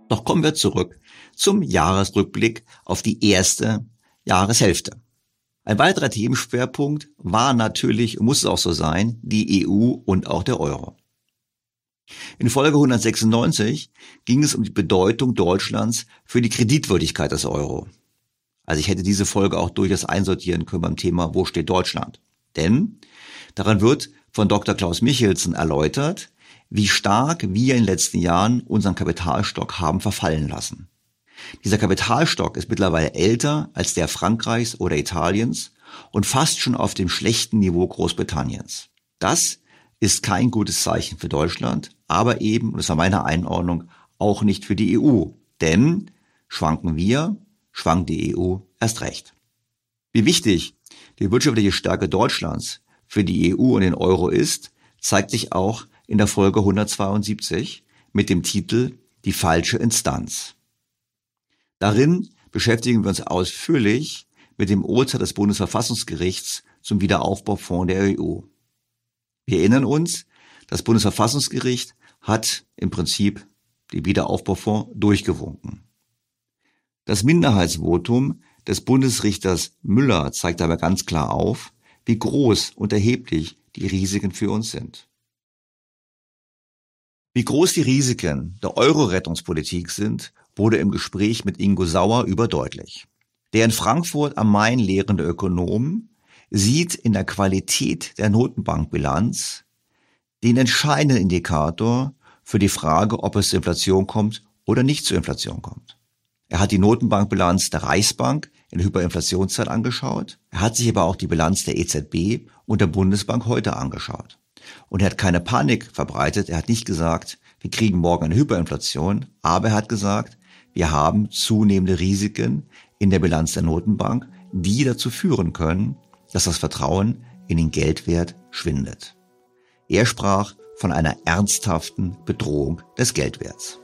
S1: Doch kommen wir zurück zum Jahresrückblick auf die erste Jahreshälfte. Ein weiterer Themenschwerpunkt war natürlich, muss es auch so sein, die EU und auch der Euro. In Folge 196 ging es um die Bedeutung Deutschlands für die Kreditwürdigkeit des Euro. Also ich hätte diese Folge auch durchaus einsortieren können beim Thema Wo steht Deutschland? Denn daran wird von Dr. Klaus Michelsen erläutert, wie stark wir in den letzten Jahren unseren Kapitalstock haben verfallen lassen. Dieser Kapitalstock ist mittlerweile älter als der Frankreichs oder Italiens und fast schon auf dem schlechten Niveau Großbritanniens. Das ist kein gutes Zeichen für Deutschland, aber eben, und das war meine Einordnung, auch nicht für die EU. Denn schwanken wir, schwankt die EU erst recht. Wie wichtig die wirtschaftliche Stärke Deutschlands für die EU und den Euro ist, zeigt sich auch in der Folge 172 mit dem Titel Die falsche Instanz. Darin beschäftigen wir uns ausführlich mit dem Urteil des Bundesverfassungsgerichts zum Wiederaufbaufonds der EU. Wir erinnern uns, das Bundesverfassungsgericht hat im Prinzip die Wiederaufbaufonds durchgewunken. Das Minderheitsvotum des Bundesrichters Müller zeigt aber ganz klar auf, wie groß und erheblich die Risiken für uns sind. Wie groß die Risiken der Euro-Rettungspolitik sind, wurde im Gespräch mit Ingo Sauer überdeutlich. Der in Frankfurt am Main lehrende Ökonom sieht in der Qualität der Notenbankbilanz den entscheidenden Indikator für die Frage, ob es zur Inflation kommt oder nicht zur Inflation kommt. Er hat die Notenbankbilanz der Reichsbank in Hyperinflationszeit angeschaut. Er hat sich aber auch die Bilanz der EZB und der Bundesbank heute angeschaut. Und er hat keine Panik verbreitet. Er hat nicht gesagt, wir kriegen morgen eine Hyperinflation, aber er hat gesagt, wir haben zunehmende Risiken in der Bilanz der Notenbank, die dazu führen können, dass das Vertrauen in den Geldwert schwindet. Er sprach von einer ernsthaften Bedrohung des Geldwerts.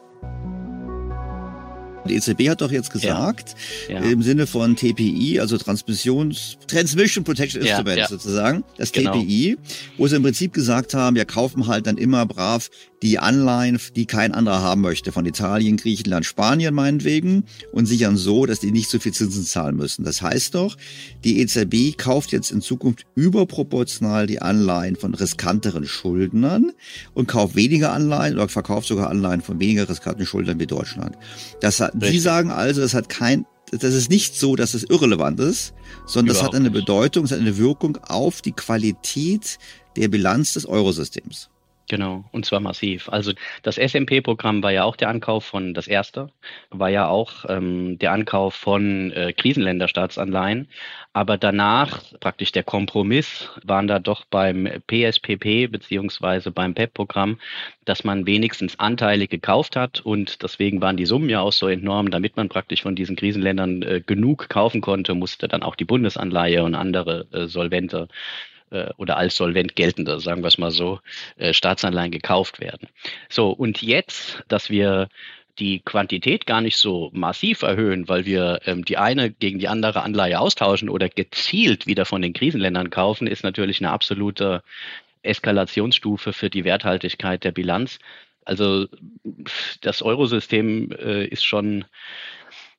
S1: Die EZB hat doch jetzt gesagt, ja. Ja. im Sinne von TPI, also Transmissions, Transmission Protection Instrument ja, sozusagen, das genau. TPI, wo sie im Prinzip gesagt haben, wir kaufen halt dann immer brav die Anleihen, die kein anderer haben möchte, von Italien, Griechenland, Spanien meinetwegen, und sichern so, dass die nicht so viel Zinsen zahlen müssen. Das heißt doch, die EZB kauft jetzt in Zukunft überproportional die Anleihen von riskanteren Schuldnern und kauft weniger Anleihen oder verkauft sogar Anleihen von weniger riskanten Schuldnern wie Deutschland. Das hat, Sie sagen also, das hat kein, das ist nicht so, dass es irrelevant ist, sondern Überhaupt das hat eine Bedeutung, es hat eine Wirkung auf die Qualität der Bilanz des Eurosystems.
S11: Genau, und zwar massiv. Also das SMP-Programm war ja auch der Ankauf von, das erste, war ja auch ähm, der Ankauf von äh, Krisenländerstaatsanleihen. Aber danach, praktisch der Kompromiss, waren da doch beim PSPP beziehungsweise beim PEP-Programm, dass man wenigstens Anteile gekauft hat und deswegen waren die Summen ja auch so enorm, damit man praktisch von diesen Krisenländern äh, genug kaufen konnte, musste dann auch die Bundesanleihe und andere äh, solvente äh, oder als solvent geltende, sagen wir es mal so, äh, Staatsanleihen gekauft werden. So, und jetzt, dass wir die Quantität gar nicht so massiv erhöhen, weil wir ähm, die eine gegen die andere Anleihe austauschen oder gezielt wieder von den Krisenländern kaufen, ist natürlich eine absolute Eskalationsstufe für die Werthaltigkeit der Bilanz. Also das Eurosystem äh, ist schon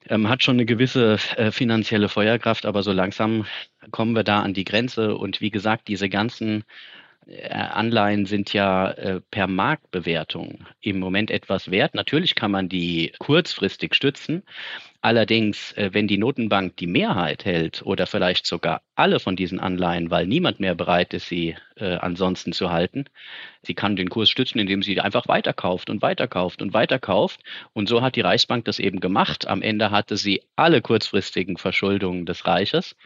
S11: ähm, hat schon eine gewisse äh, finanzielle Feuerkraft, aber so langsam kommen wir da an die Grenze. Und wie gesagt, diese ganzen äh, Anleihen sind ja äh, per Marktbewertung im Moment etwas wert. Natürlich kann man die kurzfristig stützen, Allerdings, äh, wenn die Notenbank die Mehrheit hält oder vielleicht sogar alle von diesen Anleihen, weil niemand mehr bereit ist, sie ansonsten zu halten, sie kann den Kurs stützen, indem sie einfach weiterkauft und weiterkauft und weiterkauft. Und so hat die Reichsbank das eben gemacht. Am Ende hatte sie alle kurzfristigen Verschuldungen des Reiches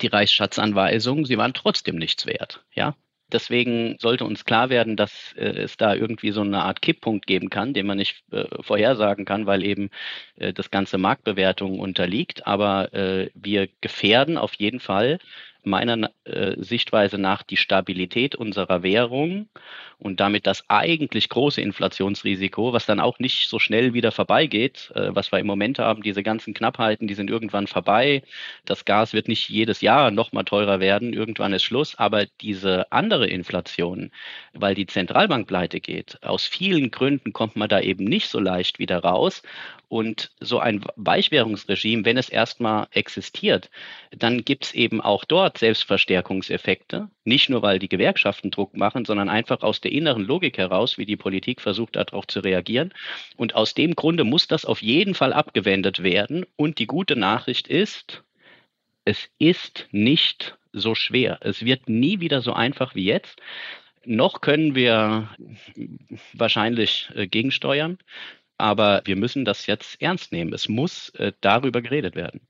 S11: die Reichsschatzanweisungen, sie waren trotzdem nichts wert. Ja, Deswegen sollte uns klar werden, dass äh, es da irgendwie so eine Art Kipppunkt geben kann, den man nicht äh, vorhersagen kann, weil eben äh, das ganze Marktbewertung unterliegt. Aber äh, wir gefährden auf jeden Fall meiner äh, Sichtweise nach die Stabilität unserer Währung und damit das eigentlich große Inflationsrisiko, was dann auch nicht so schnell wieder vorbeigeht, äh, was wir im Moment haben, diese ganzen Knappheiten, die sind irgendwann vorbei. Das Gas wird nicht jedes Jahr noch mal teurer werden, irgendwann ist Schluss, aber diese andere Inflation, weil die Zentralbank pleite geht, aus vielen Gründen kommt man da eben nicht so leicht wieder raus. Und so ein Weichwährungsregime, wenn es erstmal existiert, dann gibt es eben auch dort Selbstverstärkungseffekte. Nicht nur, weil die Gewerkschaften Druck machen, sondern einfach aus der inneren Logik heraus, wie die Politik versucht, darauf zu reagieren. Und aus dem Grunde muss das auf jeden Fall abgewendet werden. Und die gute Nachricht ist, es ist nicht so schwer. Es wird nie wieder so einfach wie jetzt. Noch können wir wahrscheinlich äh, gegensteuern. Aber wir müssen das jetzt ernst nehmen. Es muss äh, darüber geredet werden.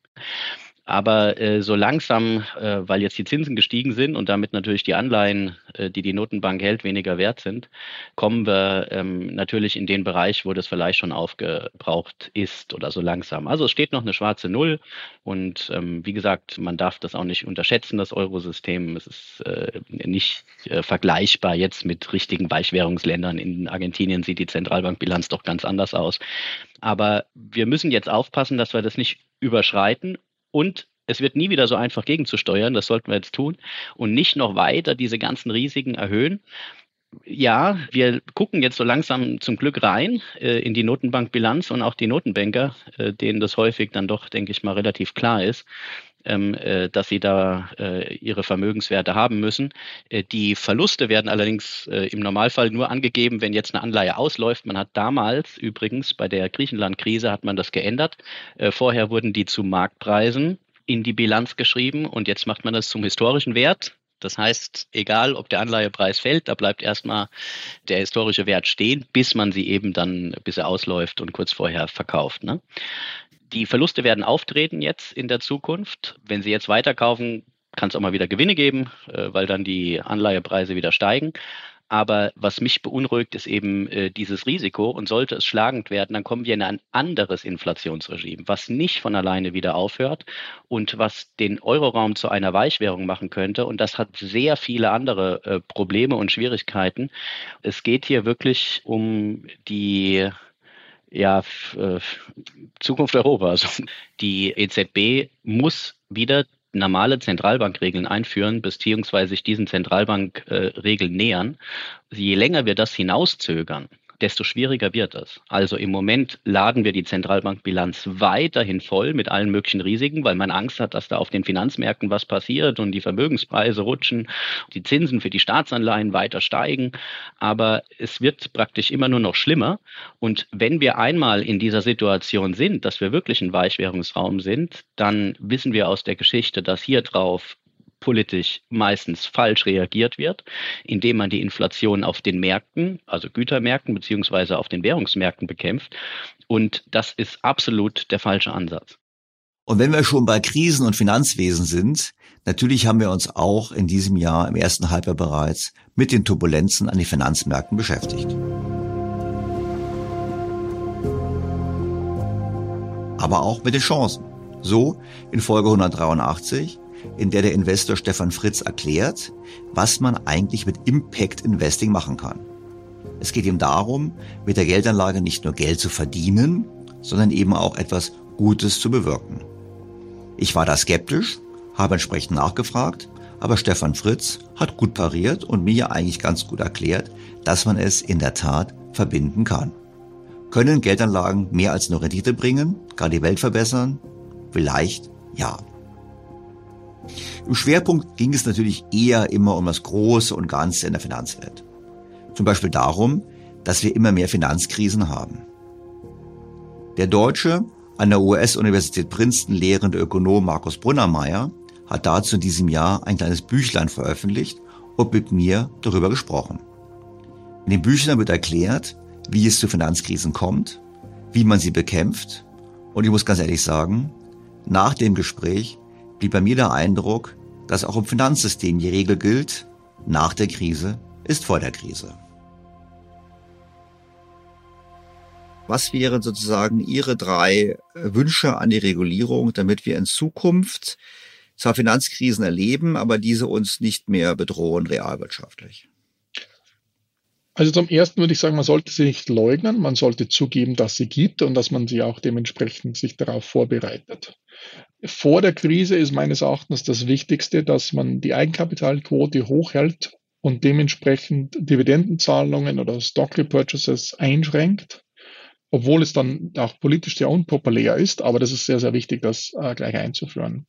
S11: Aber äh, so langsam, äh, weil jetzt die Zinsen gestiegen sind und damit natürlich die Anleihen, äh, die die Notenbank hält, weniger wert sind, kommen wir ähm, natürlich in den Bereich, wo das vielleicht schon aufgebraucht ist oder so langsam. Also es steht noch eine schwarze Null und ähm, wie gesagt, man darf das auch nicht unterschätzen, das Eurosystem. Es ist äh, nicht äh, vergleichbar jetzt mit richtigen Weichwährungsländern. In Argentinien sieht die Zentralbankbilanz doch ganz anders aus. Aber wir müssen jetzt aufpassen, dass wir das nicht überschreiten und es wird nie wieder so einfach gegenzusteuern, das sollten wir jetzt tun und nicht noch weiter diese ganzen Risiken erhöhen. Ja, wir gucken jetzt so langsam zum Glück rein äh, in die Notenbankbilanz und auch die Notenbanker, äh, denen das häufig dann doch, denke ich mal, relativ klar ist, ähm, äh, dass sie da äh, ihre Vermögenswerte haben müssen. Äh, die Verluste werden allerdings äh, im Normalfall nur angegeben, wenn jetzt eine Anleihe ausläuft. Man hat damals übrigens bei der Griechenland-Krise hat man das geändert. Äh, vorher wurden die zu Marktpreisen in die Bilanz geschrieben und jetzt macht man das zum historischen Wert. Das heißt, egal ob der Anleihepreis fällt, da bleibt erstmal der historische Wert stehen, bis man sie eben dann, bis er ausläuft und kurz vorher verkauft. Ne? Die Verluste werden auftreten jetzt in der Zukunft. Wenn Sie jetzt weiterkaufen, kann es auch mal wieder Gewinne geben, äh, weil dann die Anleihepreise wieder steigen. Aber was mich beunruhigt, ist eben äh, dieses Risiko. Und sollte es schlagend werden, dann kommen wir in ein anderes Inflationsregime, was nicht von alleine wieder aufhört und was den Euroraum zu einer Weichwährung machen könnte. Und das hat sehr viele andere äh, Probleme und Schwierigkeiten. Es geht hier wirklich um die ja, äh, Zukunft Europas. Also die EZB muss wieder normale Zentralbankregeln einführen, beziehungsweise sich diesen Zentralbankregeln äh, nähern. Je länger wir das hinauszögern, desto schwieriger wird es. Also im Moment laden wir die Zentralbankbilanz weiterhin voll mit allen möglichen Risiken, weil man Angst hat, dass da auf den Finanzmärkten was passiert und die Vermögenspreise rutschen, die Zinsen für die Staatsanleihen weiter steigen. Aber es wird praktisch immer nur noch schlimmer. Und wenn wir einmal in dieser Situation sind, dass wir wirklich ein Weichwährungsraum sind, dann wissen wir aus der Geschichte, dass hier drauf politisch meistens falsch reagiert wird, indem man die Inflation auf den Märkten, also Gütermärkten beziehungsweise auf den Währungsmärkten bekämpft. Und das ist absolut der falsche Ansatz.
S1: Und wenn wir schon bei Krisen und Finanzwesen sind, natürlich haben wir uns auch in diesem Jahr im ersten Halbjahr bereits mit den Turbulenzen an den Finanzmärkten beschäftigt. Aber auch mit den Chancen. So in Folge 183 in der der Investor Stefan Fritz erklärt, was man eigentlich mit Impact Investing machen kann. Es geht ihm darum, mit der Geldanlage nicht nur Geld zu verdienen, sondern eben auch etwas Gutes zu bewirken. Ich war da skeptisch, habe entsprechend nachgefragt, aber Stefan Fritz hat gut pariert und mir eigentlich ganz gut erklärt, dass man es in der Tat verbinden kann. Können Geldanlagen mehr als nur Rendite bringen, gar die Welt verbessern? Vielleicht ja. Im Schwerpunkt ging es natürlich eher immer um das Große und Ganze in der Finanzwelt. Zum Beispiel darum, dass wir immer mehr Finanzkrisen haben. Der deutsche, an der US-Universität Princeton lehrende Ökonom Markus Brunnermeier hat dazu in diesem Jahr ein kleines Büchlein veröffentlicht und mit mir darüber gesprochen. In dem Büchlein wird erklärt, wie es zu Finanzkrisen kommt, wie man sie bekämpft und ich muss ganz ehrlich sagen, nach dem Gespräch blieb bei mir der Eindruck, dass auch im Finanzsystem die Regel gilt, nach der Krise ist vor der Krise. Was wären sozusagen Ihre drei Wünsche an die Regulierung, damit wir in Zukunft zwar Finanzkrisen erleben, aber diese uns nicht mehr bedrohen realwirtschaftlich?
S12: Also zum Ersten würde ich sagen, man sollte sie nicht leugnen, man sollte zugeben, dass sie gibt und dass man sie auch dementsprechend sich darauf vorbereitet. Vor der Krise ist meines Erachtens das Wichtigste, dass man die Eigenkapitalquote hochhält und dementsprechend Dividendenzahlungen oder Stock Repurchases einschränkt, obwohl es dann auch politisch sehr unpopulär ist, aber das ist sehr, sehr wichtig, das äh, gleich einzuführen.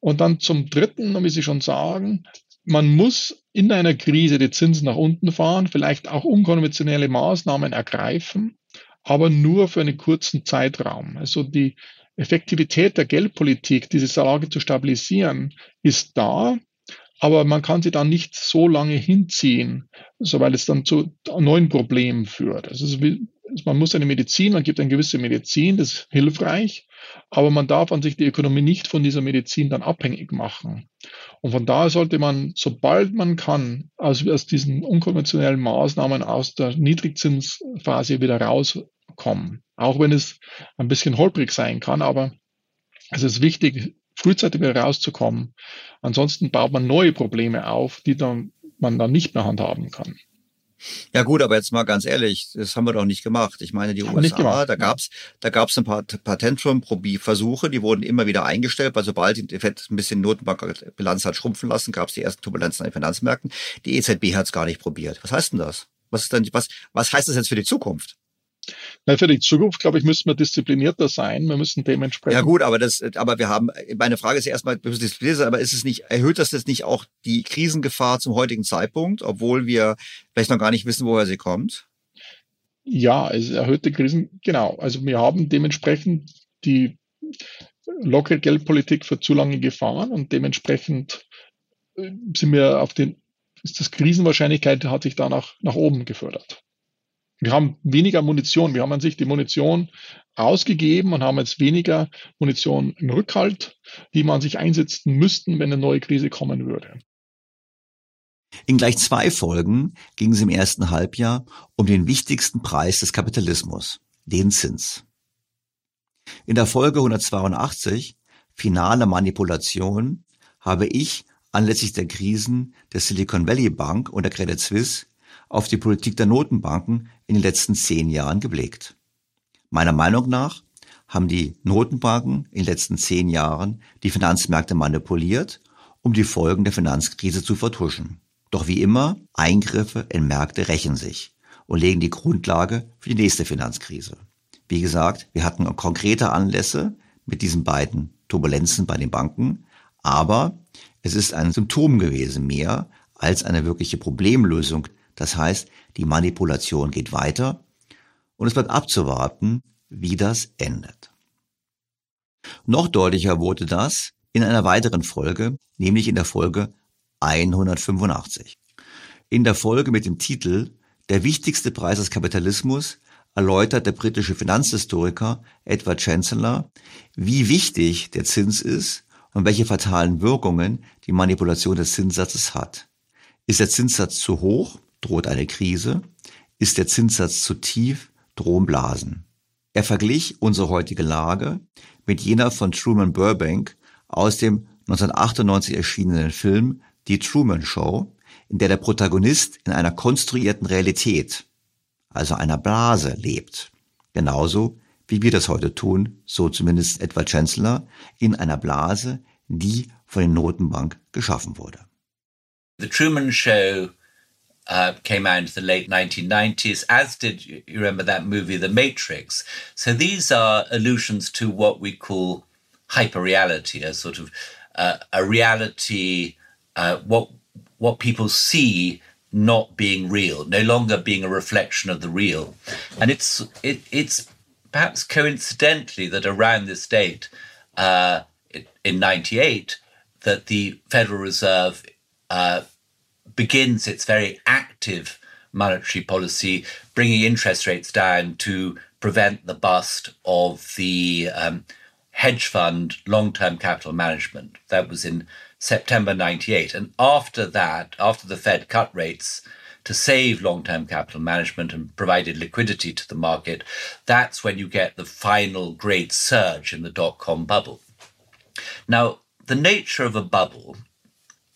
S12: Und dann zum Dritten, muss ich schon sagen, man muss in einer Krise die Zinsen nach unten fahren, vielleicht auch unkonventionelle Maßnahmen ergreifen, aber nur für einen kurzen Zeitraum. Also die Effektivität der Geldpolitik, diese Lage zu stabilisieren, ist da, aber man kann sie dann nicht so lange hinziehen, so weil es dann zu neuen Problemen führt. Also wie, man muss eine Medizin, man gibt eine gewisse Medizin, das ist hilfreich, aber man darf an sich die Ökonomie nicht von dieser Medizin dann abhängig machen. Und von daher sollte man, sobald man kann, aus, aus diesen unkonventionellen Maßnahmen aus der Niedrigzinsphase wieder rauskommen. Auch wenn es ein bisschen holprig sein kann, aber es ist wichtig, frühzeitig wieder rauszukommen. Ansonsten baut man neue Probleme auf, die dann, man dann nicht mehr handhaben kann.
S1: Ja gut, aber jetzt mal ganz ehrlich, das haben wir doch nicht gemacht. Ich meine, die haben USA, da gab's, da gab's ein paar Patentversuche, die wurden immer wieder eingestellt, weil sobald die Fed ein bisschen Notenbankbilanz hat schrumpfen lassen, gab's die ersten Turbulenzen an den Finanzmärkten. Die EZB hat's gar nicht probiert. Was heißt denn das? Was ist denn, was, was heißt das jetzt für die Zukunft?
S12: Na, für die Zukunft, glaube ich, müssen wir disziplinierter sein. Wir müssen dementsprechend.
S1: Ja gut, aber das, aber wir haben, meine Frage ist erstmal, wir müssen diszipliniert sein, aber ist es nicht, erhöht das jetzt nicht auch die Krisengefahr zum heutigen Zeitpunkt, obwohl wir vielleicht noch gar nicht wissen, woher sie kommt?
S12: Ja, es erhöht die Krisen, genau. Also wir haben dementsprechend die lockere Geldpolitik für zu lange gefahren und dementsprechend äh, sind wir auf den, ist das Krisenwahrscheinlichkeit hat sich da nach, nach oben gefördert. Wir haben weniger Munition. Wir haben an sich die Munition ausgegeben und haben jetzt weniger Munition im Rückhalt, die man sich einsetzen müssten, wenn eine neue Krise kommen würde.
S1: In gleich zwei Folgen ging es im ersten Halbjahr um den wichtigsten Preis des Kapitalismus, den Zins. In der Folge 182, Finale Manipulation, habe ich anlässlich der Krisen der Silicon Valley Bank und der Credit Suisse auf die Politik der Notenbanken in den letzten zehn Jahren geblickt. Meiner Meinung nach haben die Notenbanken in den letzten zehn Jahren die Finanzmärkte manipuliert, um die Folgen der Finanzkrise zu vertuschen. Doch wie immer, Eingriffe in Märkte rächen sich und legen die Grundlage für die nächste Finanzkrise. Wie gesagt, wir hatten konkrete Anlässe mit diesen beiden Turbulenzen bei den Banken, aber es ist ein Symptom gewesen mehr als eine wirkliche Problemlösung das heißt, die Manipulation geht weiter und es bleibt abzuwarten, wie das endet. Noch deutlicher wurde das in einer weiteren Folge, nämlich in der Folge 185. In der Folge mit dem Titel Der wichtigste Preis des Kapitalismus erläutert der britische Finanzhistoriker Edward Chancellor, wie wichtig der Zins ist und welche fatalen Wirkungen die Manipulation des Zinssatzes hat. Ist der Zinssatz zu hoch, droht eine Krise, ist der Zinssatz zu tief, drohen Blasen. Er verglich unsere heutige Lage mit jener von Truman Burbank aus dem 1998 erschienenen Film Die Truman Show, in der der Protagonist in einer konstruierten Realität also einer Blase, lebt. Genauso wie wir das heute tun, so zumindest etwa Chancellor, in einer Blase, die von den Notenbank geschaffen wurde.
S13: The Truman Show uh, came out in the late 1990s, as did, you remember that movie, The Matrix. So these are allusions to what we call hyperreality, a sort of uh, a reality, uh, what what people see not being real, no longer being a reflection of the real, and it's it, it's perhaps coincidentally that around this date, uh, in '98, that the Federal Reserve uh, begins its very active monetary policy, bringing interest rates down to prevent the bust of the um, hedge fund long term capital management. That was in September 98. And after that, after the Fed cut rates to save long term capital management and provided liquidity to the market, that's when you get the final great surge in the dot com bubble. Now, the nature of a bubble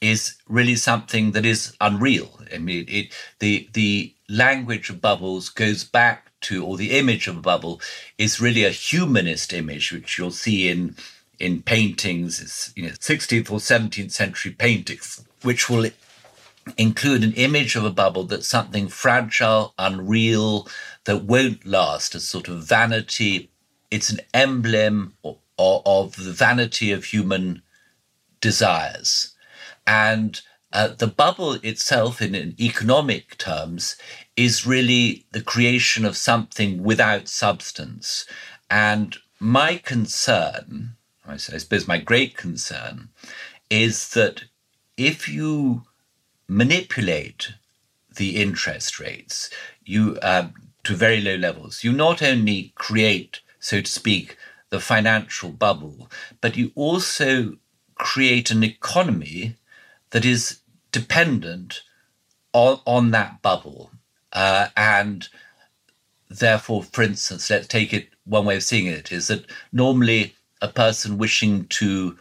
S13: is really something that is unreal. I mean, it, the the language of bubbles goes back to, or the image of a bubble is really a humanist image, which you'll see in in paintings, it's, you know, 16th or 17th century paintings, which will include an image of a bubble that's something fragile, unreal, that won't last, a sort of vanity. It's an emblem of, of the vanity of human desires. And uh, the bubble itself, in, in economic terms, is really the creation of something without substance. And my concern, I suppose my great concern, is that if you manipulate the interest rates you um, to very low levels, you not only create, so to speak, the financial bubble, but you also create an economy that is dependent on, on that bubble. Uh, and therefore, for instance, let's take it one way of seeing it is that normally a person wishing to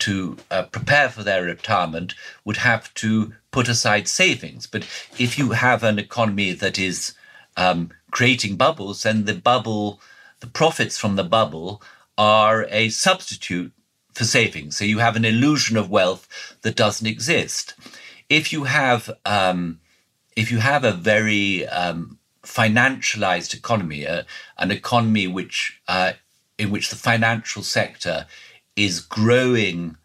S13: to uh, prepare for their retirement would have to put aside savings. But if you have an economy that is um, creating bubbles, then the bubble, the profits from the bubble are a substitute for savings. So you have an illusion of wealth that doesn't exist. If you have um, if you have a very um, financialized economy, uh, an economy which uh, in which the financial sector is growing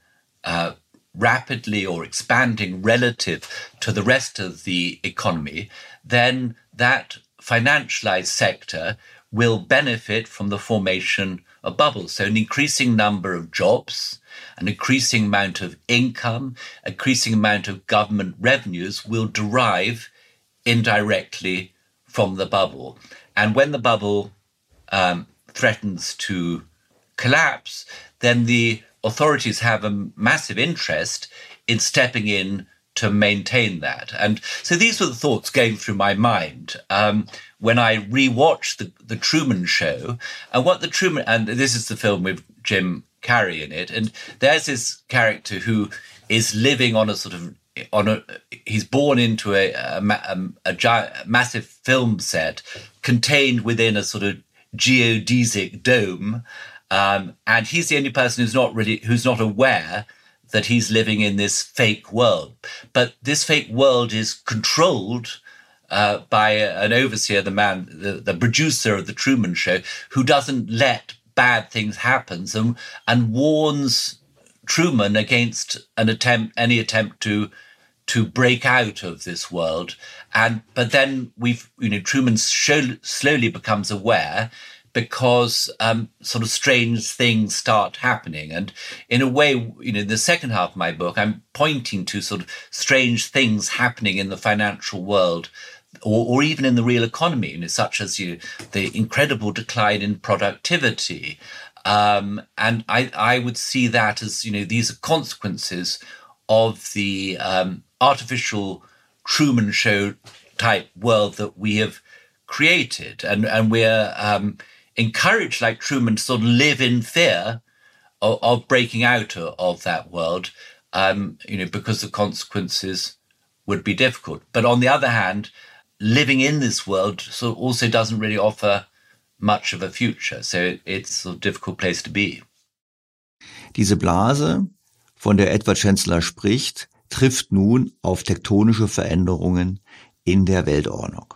S13: uh, rapidly or expanding relative to the rest of the economy, then that financialized sector will benefit from the formation of bubbles. So, an increasing number of jobs, an increasing amount of income, increasing amount of government revenues will derive indirectly from the bubble. And when the bubble um, threatens to collapse, then the authorities have a massive interest in stepping in to maintain that. And so these were the thoughts going through my mind um, when I rewatched the, the Truman Show. And what the Truman, and this is the film with Jim Carrey in it, and there's this character who is living on a sort of on a he's born into a a, a, a giant, massive film set contained within a sort of geodesic dome um, and he's the only person who's not really who's not aware that he's living in this fake world. But this fake world is controlled uh, by an overseer, the man, the, the producer of the Truman Show, who doesn't let bad things happen and, and warns Truman against an attempt, any attempt to to break out of this world. And but then we've, you know, Truman show, slowly becomes aware because um, sort of strange things start happening. And in a way, you know, in the second half of my book, I'm pointing to sort of strange things happening in the financial world. Or, or even in the real economy, you know, such as you the incredible decline in productivity, um, and I, I would see that as you know these are consequences of the um, artificial Truman Show type world that we have created, and and we're um, encouraged, like Truman, to sort of live in fear of, of breaking out of, of that world, um, you know, because the consequences would be difficult. But on the other hand, living in this world so also doesn't really offer much of a future. So it's a difficult place to be.
S1: Diese Blase, von der Edward Chancellor spricht, trifft nun auf tektonische Veränderungen in der Weltordnung.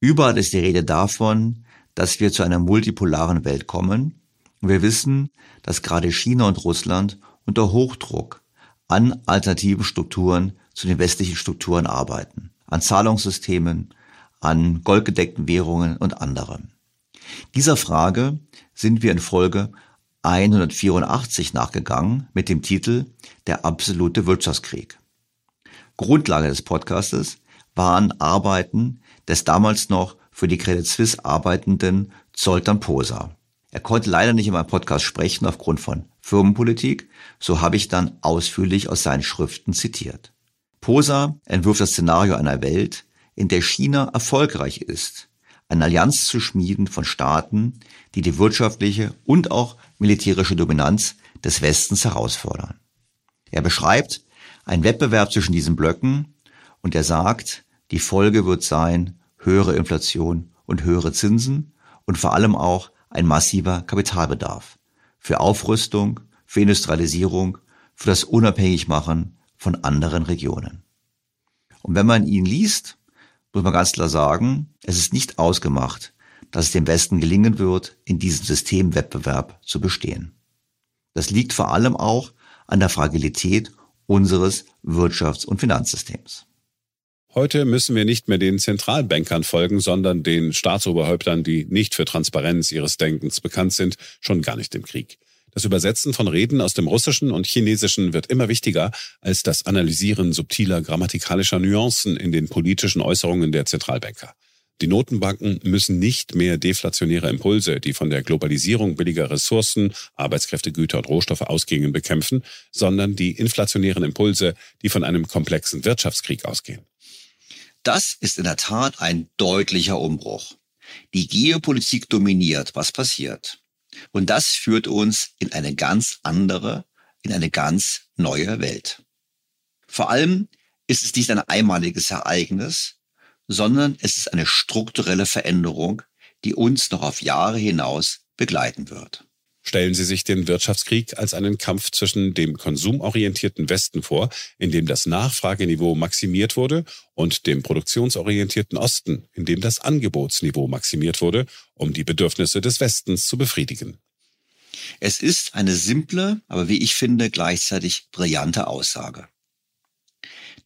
S1: Überall ist die Rede davon, dass wir zu einer multipolaren Welt kommen. Und wir wissen, dass gerade China und Russland unter Hochdruck an alternativen Strukturen zu den westlichen Strukturen arbeiten, an Zahlungssystemen, an goldgedeckten Währungen und anderem. Dieser Frage sind wir in Folge 184 nachgegangen mit dem Titel Der absolute Wirtschaftskrieg. Grundlage des Podcastes waren Arbeiten des damals noch für die Credit Suisse arbeitenden Zoltan Posa. Er konnte leider nicht in meinem Podcast sprechen aufgrund von Firmenpolitik, so habe ich dann ausführlich aus seinen Schriften zitiert. Posa entwirft das Szenario einer Welt, in der China erfolgreich ist, eine Allianz zu schmieden von Staaten, die die wirtschaftliche und auch militärische Dominanz des Westens herausfordern. Er beschreibt einen Wettbewerb zwischen diesen Blöcken und er sagt, die Folge wird sein höhere Inflation und höhere Zinsen und vor allem auch ein massiver Kapitalbedarf für Aufrüstung, für Industrialisierung, für das Unabhängigmachen von anderen Regionen. Und wenn man ihn liest, muss man ganz klar sagen, es ist nicht ausgemacht, dass es dem Westen gelingen wird, in diesem Systemwettbewerb zu bestehen. Das liegt vor allem auch an der Fragilität unseres Wirtschafts- und Finanzsystems.
S7: Heute müssen wir nicht mehr den Zentralbankern folgen, sondern den Staatsoberhäuptern, die nicht für Transparenz ihres Denkens bekannt sind, schon gar nicht im Krieg. Das Übersetzen von Reden aus dem Russischen und Chinesischen wird immer wichtiger als das Analysieren subtiler grammatikalischer Nuancen in den politischen Äußerungen der Zentralbanker. Die Notenbanken müssen nicht mehr deflationäre Impulse, die von der Globalisierung billiger Ressourcen, Arbeitskräfte, Güter und Rohstoffe ausgingen, bekämpfen, sondern die inflationären Impulse, die von einem komplexen Wirtschaftskrieg ausgehen.
S1: Das ist in der Tat ein deutlicher Umbruch. Die Geopolitik dominiert, was passiert. Und das führt uns in eine ganz andere, in eine ganz neue Welt. Vor allem ist es nicht ein einmaliges Ereignis, sondern es ist eine strukturelle Veränderung, die uns noch auf Jahre hinaus begleiten wird.
S7: Stellen Sie sich den Wirtschaftskrieg als einen Kampf zwischen dem konsumorientierten Westen vor, in dem das Nachfrageniveau maximiert wurde, und dem produktionsorientierten Osten, in dem das Angebotsniveau maximiert wurde, um die Bedürfnisse des Westens zu befriedigen.
S1: Es ist eine simple, aber wie ich finde, gleichzeitig brillante Aussage.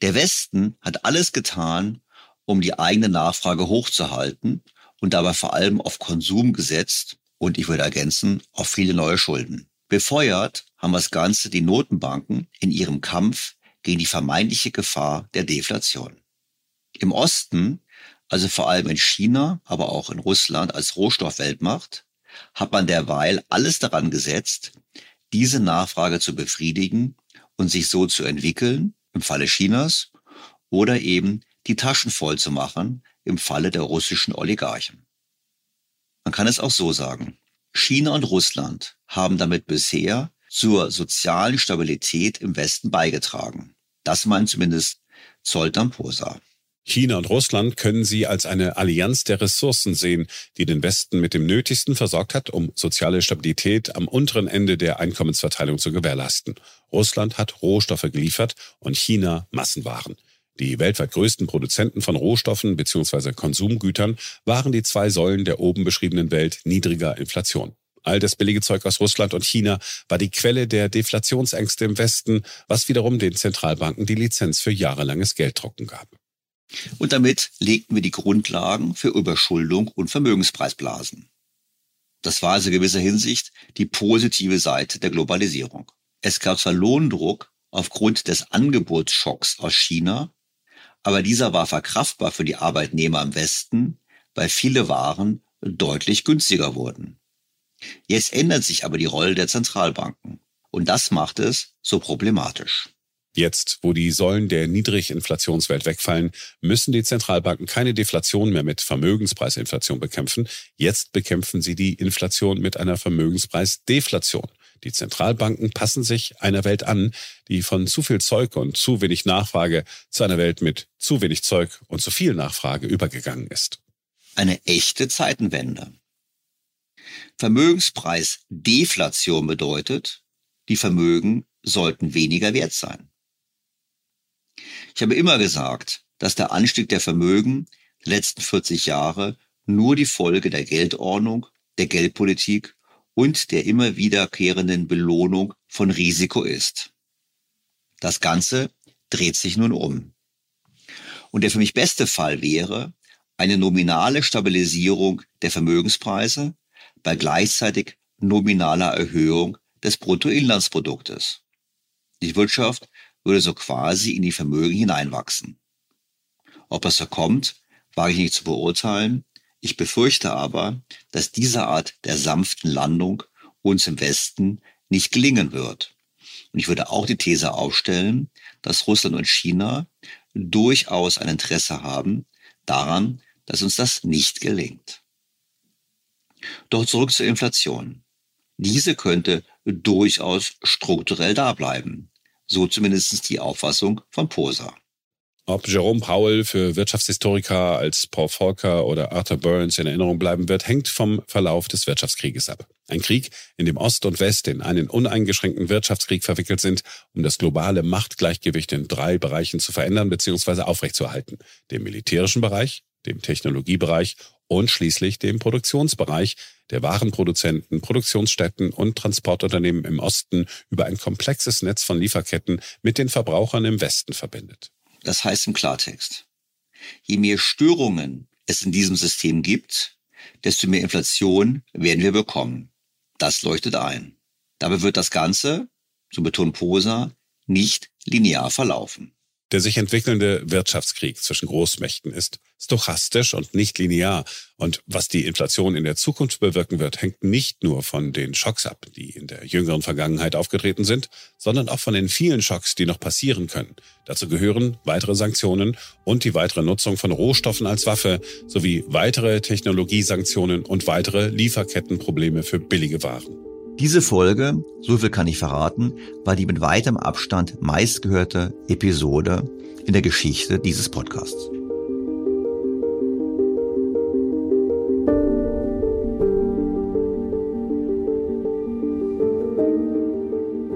S1: Der Westen hat alles getan, um die eigene Nachfrage hochzuhalten und dabei vor allem auf Konsum gesetzt und ich würde ergänzen, auf viele neue Schulden. Befeuert haben das Ganze die Notenbanken in ihrem Kampf gegen die vermeintliche Gefahr der Deflation. Im Osten, also vor allem in China, aber auch in Russland als Rohstoffweltmacht, hat man derweil alles daran gesetzt, diese Nachfrage zu befriedigen und sich so zu entwickeln, im Falle Chinas, oder eben die Taschen voll zu machen, im Falle der russischen Oligarchen. Man kann es auch so sagen. China und Russland haben damit bisher zur sozialen Stabilität im Westen beigetragen. Das meint zumindest Zoltan Posa.
S7: China und Russland können sie als eine Allianz der Ressourcen sehen, die den Westen mit dem Nötigsten versorgt hat, um soziale Stabilität am unteren Ende der Einkommensverteilung zu gewährleisten. Russland hat Rohstoffe geliefert und China Massenwaren. Die weltweit größten Produzenten von Rohstoffen bzw. Konsumgütern waren die zwei Säulen der oben beschriebenen Welt niedriger Inflation. All das billige Zeug aus Russland und China war die Quelle der Deflationsängste im Westen, was wiederum den Zentralbanken die Lizenz für jahrelanges Gelddrucken gab.
S1: Und damit legten wir die Grundlagen für Überschuldung und Vermögenspreisblasen. Das war also in gewisser Hinsicht die positive Seite der Globalisierung. Es gab zwar Lohndruck aufgrund des Angebotsschocks aus China, aber dieser war verkraftbar für die Arbeitnehmer im Westen, weil viele Waren deutlich günstiger wurden. Jetzt ändert sich aber die Rolle der Zentralbanken und das macht es so problematisch.
S7: Jetzt, wo die Säulen der Niedriginflationswelt wegfallen, müssen die Zentralbanken keine Deflation mehr mit Vermögenspreisinflation bekämpfen. Jetzt bekämpfen sie die Inflation mit einer Vermögenspreisdeflation. Die Zentralbanken passen sich einer Welt an, die von zu viel Zeug und zu wenig Nachfrage zu einer Welt mit zu wenig Zeug und zu viel Nachfrage übergegangen ist.
S1: Eine echte Zeitenwende. Vermögenspreisdeflation bedeutet, die Vermögen sollten weniger wert sein. Ich habe immer gesagt, dass der Anstieg der Vermögen der letzten 40 Jahre nur die Folge der Geldordnung, der Geldpolitik und der immer wiederkehrenden Belohnung von Risiko ist. Das Ganze dreht sich nun um. Und der für mich beste Fall wäre eine nominale Stabilisierung der Vermögenspreise bei gleichzeitig nominaler Erhöhung des Bruttoinlandsproduktes. Die Wirtschaft würde so quasi in die Vermögen hineinwachsen. Ob das so kommt, wage ich nicht zu beurteilen. Ich befürchte aber, dass diese Art der sanften Landung uns im Westen nicht gelingen wird. Und ich würde auch die These aufstellen, dass Russland und China durchaus ein Interesse haben daran, dass uns das nicht gelingt. Doch zurück zur Inflation. Diese könnte durchaus strukturell da bleiben. So zumindest die Auffassung von Posa.
S7: Ob Jerome Powell für Wirtschaftshistoriker als Paul Volcker oder Arthur Burns in Erinnerung bleiben wird, hängt vom Verlauf des Wirtschaftskrieges ab. Ein Krieg, in dem Ost und West in einen uneingeschränkten Wirtschaftskrieg verwickelt sind, um das globale Machtgleichgewicht in drei Bereichen zu verändern bzw. aufrechtzuerhalten. Dem militärischen Bereich, dem Technologiebereich und schließlich dem Produktionsbereich, der Warenproduzenten, Produktionsstätten und Transportunternehmen im Osten über ein komplexes Netz von Lieferketten mit den Verbrauchern im Westen verbindet.
S1: Das heißt im Klartext, je mehr Störungen es in diesem System gibt, desto mehr Inflation werden wir bekommen. Das leuchtet ein. Dabei wird das Ganze, so betont Posa, nicht linear verlaufen.
S7: Der sich entwickelnde Wirtschaftskrieg zwischen Großmächten ist stochastisch und nicht linear. Und was die Inflation in der Zukunft bewirken wird, hängt nicht nur von den Schocks ab, die in der jüngeren Vergangenheit aufgetreten sind, sondern auch von den vielen Schocks, die noch passieren können. Dazu gehören weitere Sanktionen und die weitere Nutzung von Rohstoffen als Waffe sowie weitere Technologiesanktionen und weitere Lieferkettenprobleme für billige Waren.
S1: Diese Folge, so viel kann ich verraten, war die mit weitem Abstand meistgehörte Episode in der Geschichte dieses Podcasts.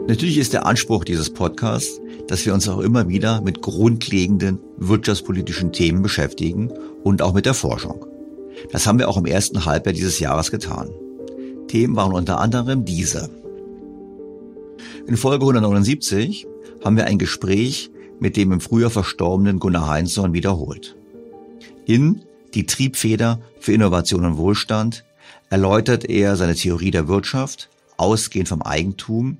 S1: Natürlich ist der Anspruch dieses Podcasts, dass wir uns auch immer wieder mit grundlegenden wirtschaftspolitischen Themen beschäftigen und auch mit der Forschung. Das haben wir auch im ersten Halbjahr dieses Jahres getan. Themen waren unter anderem diese. In Folge 179 haben wir ein Gespräch mit dem im Frühjahr verstorbenen Gunnar Heinzson wiederholt. In Die Triebfeder für Innovation und Wohlstand erläutert er seine Theorie der Wirtschaft, ausgehend vom Eigentum,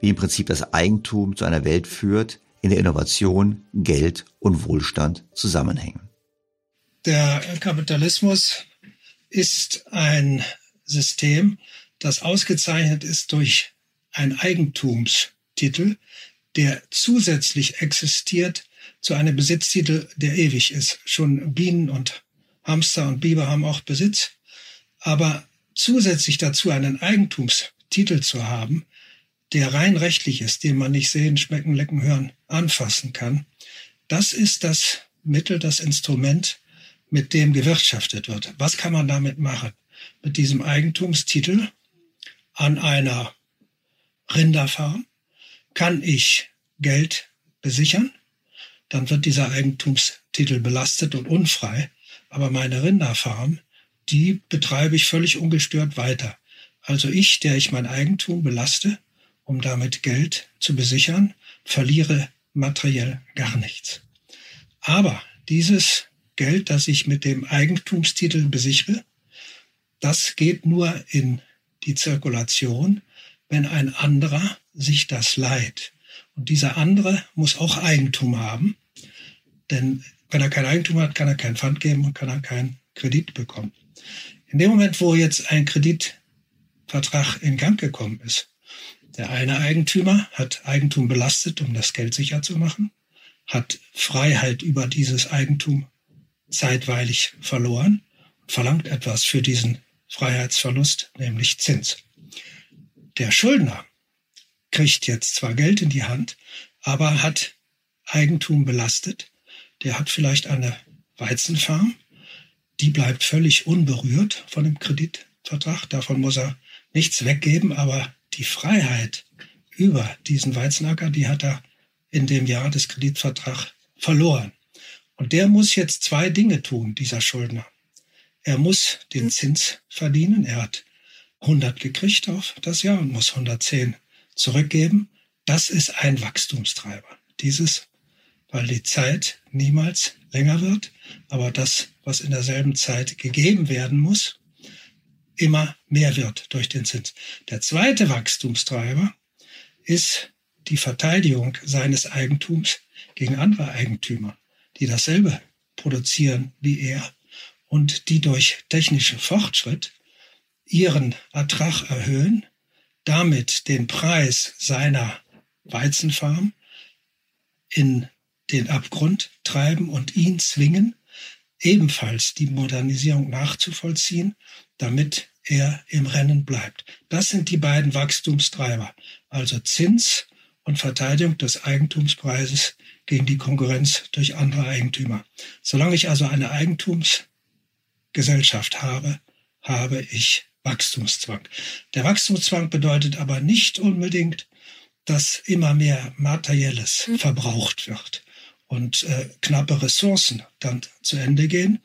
S1: wie im Prinzip das Eigentum zu einer Welt führt, in der Innovation, Geld und Wohlstand zusammenhängen.
S14: Der Kapitalismus ist ein System, das ausgezeichnet ist durch einen Eigentumstitel, der zusätzlich existiert zu einem Besitztitel, der ewig ist. Schon Bienen und Hamster und Biber haben auch Besitz, aber zusätzlich dazu einen Eigentumstitel zu haben, der rein rechtlich ist, den man nicht sehen, schmecken, lecken, hören, anfassen kann, das ist das Mittel, das Instrument, mit dem gewirtschaftet wird. Was kann man damit machen? Mit diesem Eigentumstitel an einer Rinderfarm kann ich Geld besichern, dann wird dieser Eigentumstitel belastet und unfrei, aber meine Rinderfarm, die betreibe ich völlig ungestört weiter. Also ich, der ich mein Eigentum belaste, um damit Geld zu besichern, verliere materiell gar nichts. Aber dieses Geld, das ich mit dem Eigentumstitel besichere, das geht nur in die Zirkulation, wenn ein anderer sich das leiht. Und dieser andere muss auch Eigentum haben, denn wenn er kein Eigentum hat, kann er kein Pfand geben und kann er keinen Kredit bekommen. In dem Moment, wo jetzt ein Kreditvertrag in Gang gekommen ist, der eine Eigentümer hat Eigentum belastet, um das Geld sicher zu machen, hat Freiheit über dieses Eigentum zeitweilig verloren, verlangt etwas für diesen Freiheitsverlust, nämlich Zins. Der Schuldner kriegt jetzt zwar Geld in die Hand, aber hat Eigentum belastet. Der hat vielleicht eine Weizenfarm, die bleibt völlig unberührt von dem Kreditvertrag. Davon muss er nichts weggeben, aber die Freiheit über diesen Weizenacker, die hat er in dem Jahr des Kreditvertrags verloren. Und der muss jetzt zwei Dinge tun, dieser Schuldner. Er muss den Zins verdienen. Er hat 100 gekriegt auf das Jahr und muss 110 zurückgeben. Das ist ein Wachstumstreiber. Dieses, weil die Zeit niemals länger wird, aber das, was in derselben Zeit gegeben werden muss, immer mehr wird durch den Zins. Der zweite Wachstumstreiber ist die Verteidigung seines Eigentums gegen andere Eigentümer, die dasselbe produzieren wie er und die durch technischen Fortschritt ihren Ertrag erhöhen, damit den Preis seiner Weizenfarm in den Abgrund treiben und ihn zwingen, ebenfalls die Modernisierung nachzuvollziehen, damit er im Rennen bleibt. Das sind die beiden Wachstumstreiber, also Zins und Verteidigung des Eigentumspreises gegen die Konkurrenz durch andere Eigentümer. Solange ich also eine Eigentumsgesellschaft habe, habe ich Wachstumszwang. Der Wachstumszwang bedeutet aber nicht unbedingt, dass immer mehr Materielles mhm. verbraucht wird und äh, knappe Ressourcen dann zu Ende gehen.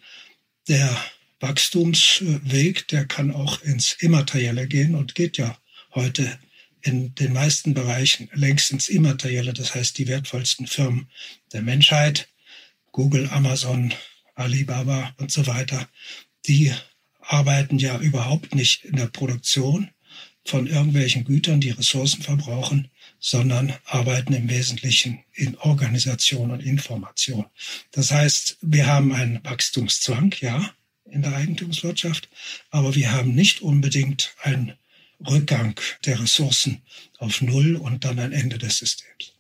S14: Der Wachstumsweg, der kann auch ins Immaterielle gehen und geht ja heute in den meisten Bereichen längst ins Immaterielle, das heißt die wertvollsten Firmen der Menschheit, Google, Amazon, Alibaba und so weiter, die arbeiten ja überhaupt nicht in der Produktion von irgendwelchen Gütern, die Ressourcen verbrauchen, sondern arbeiten im Wesentlichen in Organisation und Information. Das heißt, wir haben einen Wachstumszwang, ja, in der Eigentumswirtschaft, aber wir haben nicht unbedingt einen Rückgang der Ressourcen auf Null und dann ein Ende des Systems.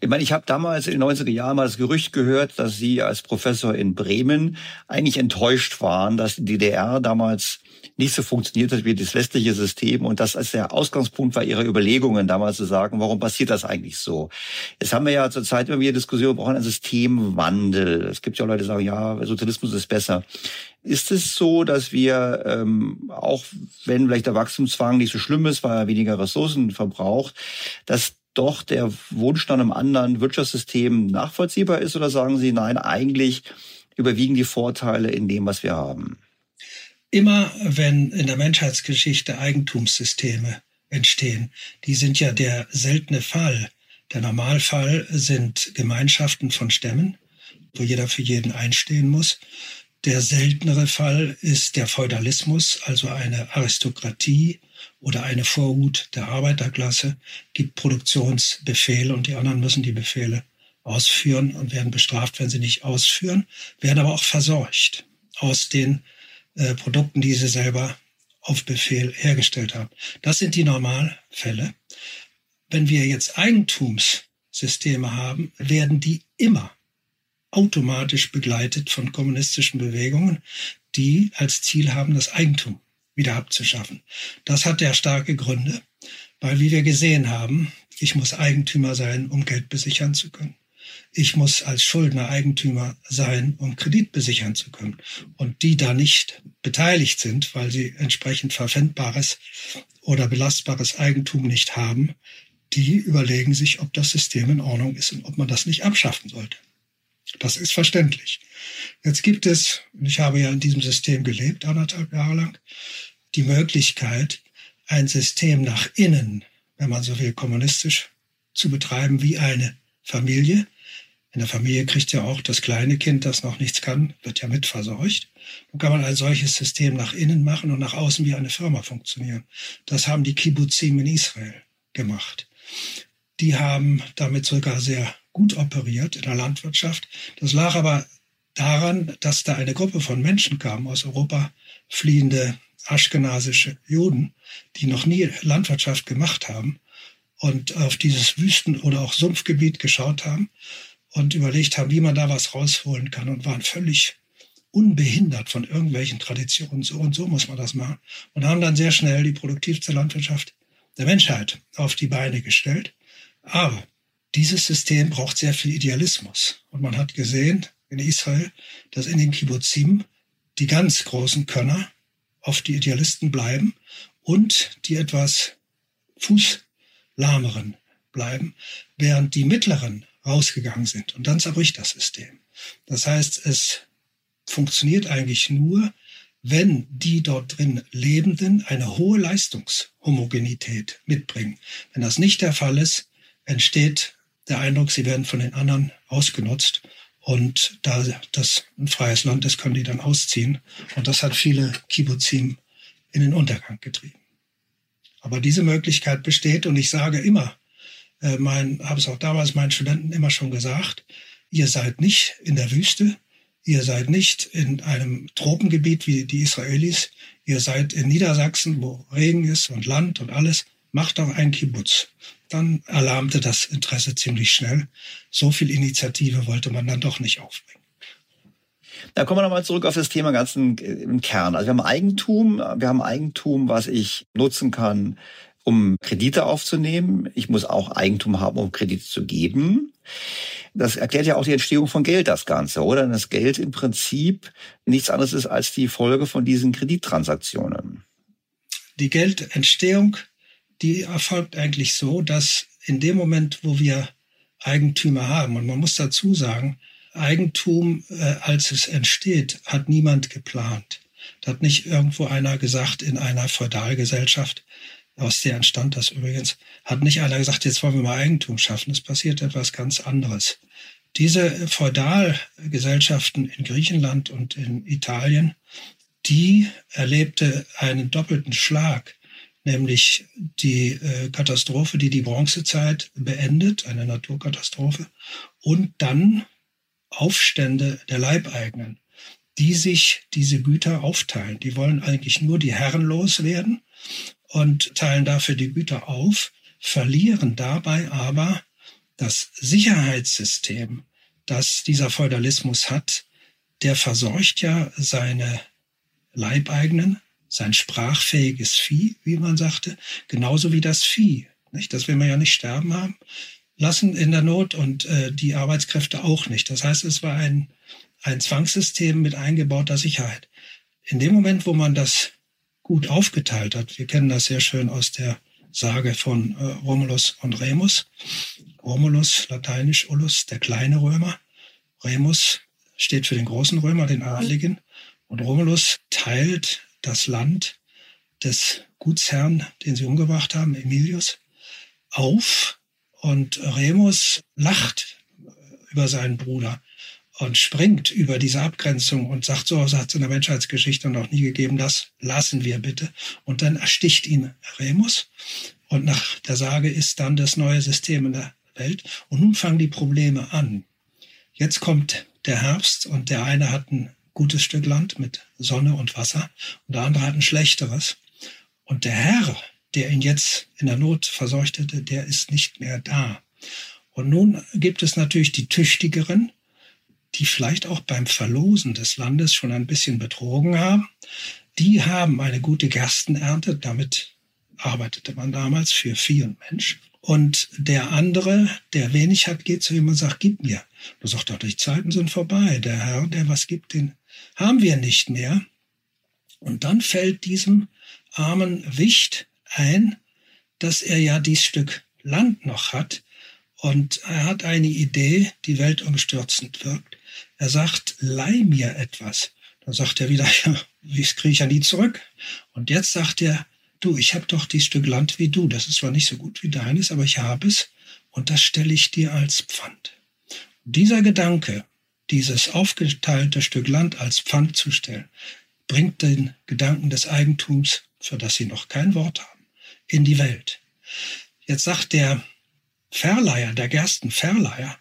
S1: Ich meine, ich habe damals in den 90er Jahren mal das Gerücht gehört, dass Sie als Professor in Bremen eigentlich enttäuscht waren, dass die DDR damals nicht so funktioniert hat wie das westliche System und das als der Ausgangspunkt war Ihrer Überlegungen damals zu sagen, warum passiert das eigentlich so? Jetzt haben wir ja zurzeit immer wieder Diskussionen, wir brauchen einen Systemwandel. Es gibt ja auch Leute, die sagen, ja, Sozialismus ist besser. Ist es so, dass wir, ähm, auch wenn vielleicht der Wachstumszwang nicht so schlimm ist, weil er weniger Ressourcen verbraucht, dass doch der Wunsch nach einem anderen Wirtschaftssystem nachvollziehbar ist? Oder sagen Sie, nein, eigentlich überwiegen die Vorteile in dem, was wir haben?
S14: Immer wenn in der Menschheitsgeschichte Eigentumssysteme entstehen, die sind ja der seltene Fall. Der Normalfall sind Gemeinschaften von Stämmen, wo jeder für jeden einstehen muss. Der seltenere Fall ist der Feudalismus, also eine Aristokratie oder eine Vorhut der Arbeiterklasse, gibt Produktionsbefehle und die anderen müssen die Befehle ausführen und werden bestraft, wenn sie nicht ausführen, werden aber auch versorgt aus den äh, Produkten, die sie selber auf Befehl hergestellt haben. Das sind die Normalfälle. Wenn wir jetzt Eigentumssysteme haben, werden die immer automatisch begleitet von kommunistischen Bewegungen, die als Ziel haben, das Eigentum wieder abzuschaffen. Das hat ja starke Gründe, weil wie wir gesehen haben, ich muss Eigentümer sein, um Geld besichern zu können. Ich muss als Schuldner Eigentümer sein, um Kredit besichern zu können. Und die da nicht beteiligt sind, weil sie entsprechend verpfändbares oder belastbares Eigentum nicht haben, die überlegen sich, ob das System in Ordnung ist und ob man das nicht abschaffen sollte. Das ist verständlich. Jetzt gibt es, ich habe ja in diesem System gelebt, anderthalb Jahre lang, die Möglichkeit, ein System nach innen, wenn man so will, kommunistisch zu betreiben wie eine Familie. In der Familie kriegt ja auch das kleine Kind, das noch nichts kann, wird ja mitversorgt. Nun kann man ein solches System nach innen machen und nach außen wie eine Firma funktionieren. Das haben die Kibbutzim in Israel gemacht. Die haben damit sogar sehr gut operiert in der Landwirtschaft. Das lag aber daran, dass da eine Gruppe von Menschen kam, aus Europa fliehende aschkenasische Juden, die noch nie Landwirtschaft gemacht haben und auf dieses Wüsten- oder auch Sumpfgebiet geschaut haben und überlegt haben, wie man da was rausholen kann und waren völlig unbehindert von irgendwelchen Traditionen. So und so muss man das machen. Und haben dann sehr schnell die produktivste Landwirtschaft der Menschheit auf die Beine gestellt. Aber dieses System braucht sehr viel Idealismus. Und man hat gesehen in Israel, dass in den Kibbuzim die ganz großen Könner oft die Idealisten bleiben und die etwas fußlahmeren bleiben, während die mittleren rausgegangen sind. Und dann zerbricht das System. Das heißt, es funktioniert eigentlich nur, wenn die dort drin Lebenden eine hohe Leistungshomogenität mitbringen. Wenn das nicht der Fall ist, entsteht der Eindruck, sie werden von den anderen ausgenutzt. Und da das ein freies Land ist, können die dann ausziehen. Und das hat viele Kibbuzim in den Untergang getrieben. Aber diese Möglichkeit besteht und ich sage immer, äh, habe es auch damals meinen Studenten immer schon gesagt, ihr seid nicht in der Wüste, ihr seid nicht in einem Tropengebiet wie die Israelis, ihr seid in Niedersachsen, wo Regen ist und Land und alles, macht doch ein Kibbutz. Dann erlahmte das Interesse ziemlich schnell. So viel Initiative wollte man dann doch nicht aufbringen.
S15: Da kommen wir nochmal zurück auf das Thema ganz im Kern. Also wir haben Eigentum, wir haben Eigentum, was ich nutzen kann, um Kredite aufzunehmen. Ich muss auch Eigentum haben, um Kredite zu geben. Das erklärt ja auch die Entstehung von Geld, das Ganze, oder? Das Geld im Prinzip nichts anderes ist als die Folge von diesen Kredittransaktionen.
S14: Die Geldentstehung, die erfolgt eigentlich so, dass in dem Moment, wo wir Eigentümer haben, und man muss dazu sagen, Eigentum, äh, als es entsteht, hat niemand geplant. Da hat nicht irgendwo einer gesagt in einer Feudalgesellschaft, aus der entstand das übrigens, hat nicht einer gesagt, jetzt wollen wir mal Eigentum schaffen. Es passiert etwas ganz anderes. Diese Feudalgesellschaften in Griechenland und in Italien, die erlebte einen doppelten Schlag, nämlich die äh, Katastrophe, die die Bronzezeit beendet, eine Naturkatastrophe, und dann Aufstände der Leibeigenen, die sich diese Güter aufteilen. Die wollen eigentlich nur die Herren loswerden und teilen dafür die Güter auf, verlieren dabei aber das Sicherheitssystem, das dieser Feudalismus hat, der versorgt ja seine Leibeigenen, sein sprachfähiges Vieh, wie man sagte, genauso wie das Vieh. Nicht? Das will man ja nicht sterben haben lassen in der Not und äh, die Arbeitskräfte auch nicht. Das heißt, es war ein, ein Zwangssystem mit eingebauter Sicherheit. In dem Moment, wo man das gut aufgeteilt hat, wir kennen das sehr schön aus der Sage von äh, Romulus und Remus. Romulus, lateinisch Ullus, der kleine Römer. Remus steht für den großen Römer, den Adligen. Und Romulus teilt das Land des Gutsherrn, den sie umgebracht haben, Emilius, auf und Remus lacht über seinen Bruder und springt über diese Abgrenzung und sagt, so hat es in der Menschheitsgeschichte noch nie gegeben, das lassen wir bitte. Und dann ersticht ihn Remus. Und nach der Sage ist dann das neue System in der Welt. Und nun fangen die Probleme an. Jetzt kommt der Herbst und der eine hat ein gutes Stück Land mit Sonne und Wasser und der andere hat ein schlechteres. Und der Herr, der ihn jetzt in der Not verseuchtete, der ist nicht mehr da. Und nun gibt es natürlich die Tüchtigeren, die vielleicht auch beim Verlosen des Landes schon ein bisschen betrogen haben. Die haben eine gute Gerstenernte, damit arbeitete man damals für Vieh und Mensch. Und der andere, der wenig hat, geht zu ihm und sagt, gib mir. Du sagst doch, die Zeiten sind vorbei. Der Herr, der was gibt, den haben wir nicht mehr. Und dann fällt diesem armen Wicht ein, dass er ja dieses Stück Land noch hat und er hat eine Idee, die weltumstürzend wirkt. Er sagt, leih mir etwas. Dann sagt er wieder, ja, das kriege ich ja nie zurück. Und jetzt sagt er, du, ich habe doch dieses Stück Land wie du. Das ist zwar nicht so gut wie deines, aber ich habe es und das stelle ich dir als Pfand. Dieser Gedanke, dieses aufgeteilte Stück Land als Pfand zu stellen, bringt den Gedanken des Eigentums, für das sie noch kein Wort haben in die Welt. Jetzt sagt der Verleiher, der Gerstenverleiher,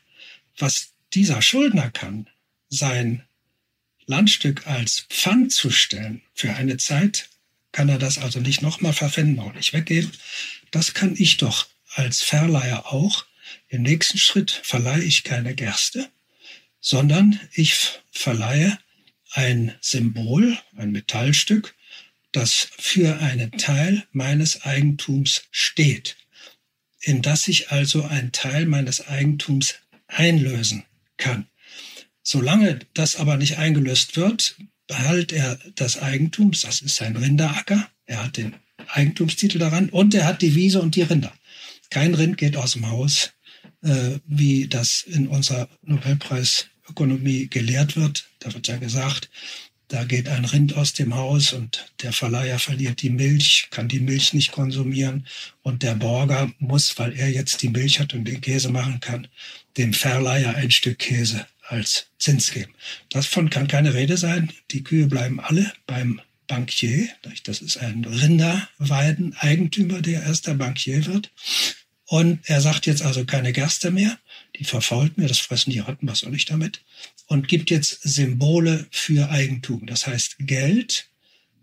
S14: was dieser Schuldner kann, sein Landstück als Pfand zu stellen für eine Zeit, kann er das also nicht nochmal verpfänden, auch nicht weggeben. Das kann ich doch als Verleiher auch. Im nächsten Schritt verleihe ich keine Gerste, sondern ich verleihe ein Symbol, ein Metallstück, das für einen Teil meines Eigentums steht, in das ich also einen Teil meines Eigentums einlösen kann. Solange das aber nicht eingelöst wird, behält er das Eigentum, das ist sein Rinderacker, er hat den Eigentumstitel daran und er hat die Wiese und die Rinder. Kein Rind geht aus dem Haus, äh, wie das in unserer Nobelpreisökonomie gelehrt wird. Da wird ja gesagt, da geht ein Rind aus dem Haus und der Verleiher verliert die Milch, kann die Milch nicht konsumieren und der Borger muss, weil er jetzt die Milch hat und den Käse machen kann, dem Verleiher ein Stück Käse als Zins geben. Davon kann keine Rede sein. Die Kühe bleiben alle beim Bankier. Das ist ein Rinderweiden-Eigentümer, der erster Bankier wird. Und er sagt jetzt also keine Gerste mehr. Die verfault mir, das fressen die Ratten, was soll ich damit? Und gibt jetzt Symbole für Eigentum. Das heißt, Geld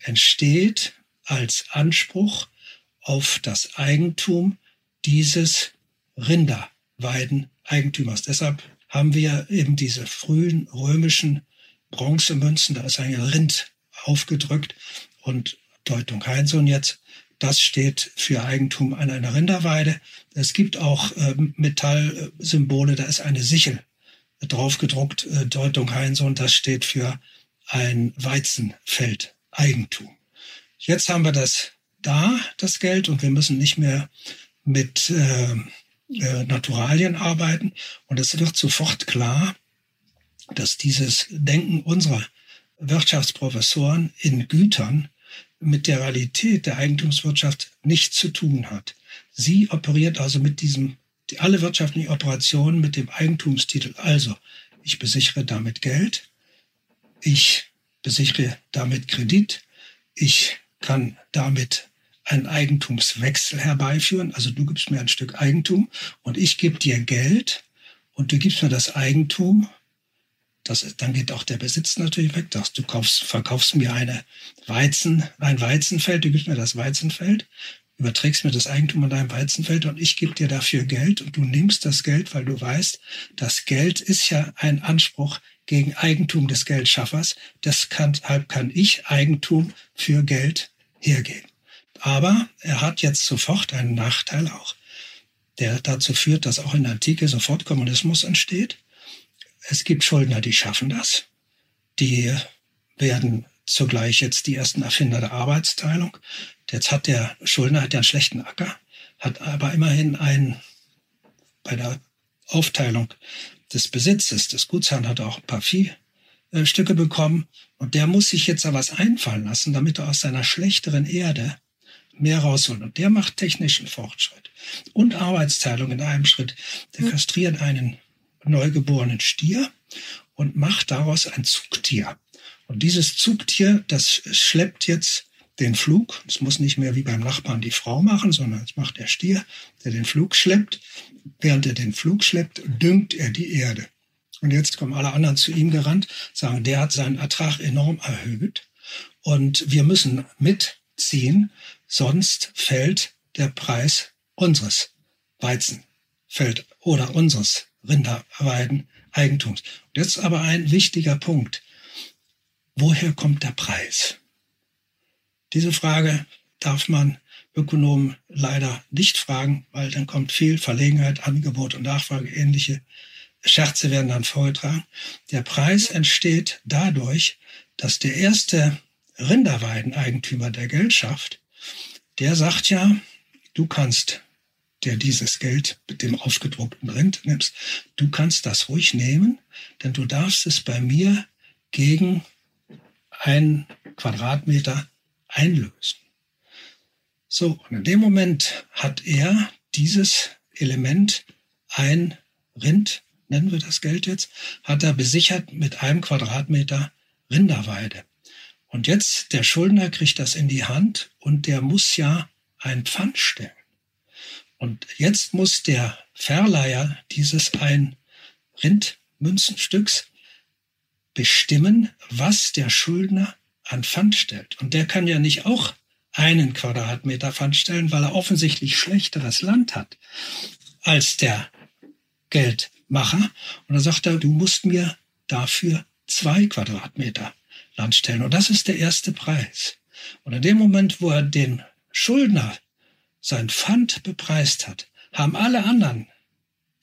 S14: entsteht als Anspruch auf das Eigentum dieses Rinderweiden-Eigentümers. Deshalb haben wir eben diese frühen römischen Bronzemünzen, da ist ein Rind aufgedrückt und Deutung Heinsohn jetzt, das steht für Eigentum an einer Rinderweide. Es gibt auch äh, Metallsymbole, da ist eine Sichel draufgedruckt, äh, Deutung Heinsohn, das steht für ein Weizenfeld, Eigentum. Jetzt haben wir das da, das Geld, und wir müssen nicht mehr mit äh, äh, Naturalien arbeiten. Und es wird sofort klar, dass dieses Denken unserer Wirtschaftsprofessoren in Gütern mit der Realität der Eigentumswirtschaft nichts zu tun hat. Sie operiert also mit diesem, alle wirtschaftlichen Operationen mit dem Eigentumstitel. Also, ich besichere damit Geld, ich besichere damit Kredit, ich kann damit einen Eigentumswechsel herbeiführen. Also du gibst mir ein Stück Eigentum und ich gebe dir Geld und du gibst mir das Eigentum. Das, dann geht auch der Besitz natürlich weg. Du kaufst, verkaufst mir eine Weizen, ein Weizenfeld, du gibst mir das Weizenfeld, überträgst mir das Eigentum an deinem Weizenfeld und ich gebe dir dafür Geld und du nimmst das Geld, weil du weißt, das Geld ist ja ein Anspruch gegen Eigentum des Geldschaffers. Deshalb kann ich Eigentum für Geld hergeben. Aber er hat jetzt sofort einen Nachteil auch, der dazu führt, dass auch in der Antike sofort Kommunismus entsteht. Es gibt Schuldner, die schaffen das. Die werden zugleich jetzt die ersten Erfinder der Arbeitsteilung. Jetzt hat der Schuldner hat ja einen schlechten Acker, hat aber immerhin einen bei der Aufteilung des Besitzes des Gutsherrn hat er auch ein paar Viehstücke bekommen und der muss sich jetzt da was einfallen lassen, damit er aus seiner schlechteren Erde mehr rausholen. Und der macht technischen Fortschritt und Arbeitsteilung in einem Schritt. Der kastriert einen neugeborenen Stier und macht daraus ein Zugtier. Und dieses Zugtier, das schleppt jetzt den Flug. Es muss nicht mehr wie beim Nachbarn die Frau machen, sondern es macht der Stier, der den Flug schleppt. Während er den Flug schleppt, düngt er die Erde. Und jetzt kommen alle anderen zu ihm gerannt, sagen, der hat seinen Ertrag enorm erhöht. Und wir müssen mitziehen, sonst fällt der Preis unseres Weizenfeld oder unseres Rinderweideneigentums. Jetzt aber ein wichtiger Punkt. Woher kommt der Preis? Diese Frage darf man Ökonomen leider nicht fragen, weil dann kommt viel Verlegenheit, Angebot und Nachfrage, ähnliche Scherze werden dann vorgetragen. Der Preis entsteht dadurch, dass der erste Rinderweideneigentümer, der Geld schafft, der sagt ja, du kannst, der dieses Geld mit dem aufgedruckten Rind nimmst, du kannst das ruhig nehmen, denn du darfst es bei mir gegen einen Quadratmeter einlösen. So, und in dem Moment hat er dieses Element, ein Rind, nennen wir das Geld jetzt, hat er besichert mit einem Quadratmeter Rinderweide. Und jetzt, der Schuldner kriegt das in die Hand und der muss ja ein Pfand stellen. Und jetzt muss der Verleiher dieses ein Rindmünzenstücks bestimmen, was der Schuldner an Pfand stellt. Und der kann ja nicht auch einen Quadratmeter Pfand stellen, weil er offensichtlich schlechteres Land hat als der Geldmacher. Und dann sagt er, du musst mir dafür zwei Quadratmeter Land stellen. Und das ist der erste Preis. Und in dem Moment, wo er den Schuldner sein Pfand bepreist hat, haben alle anderen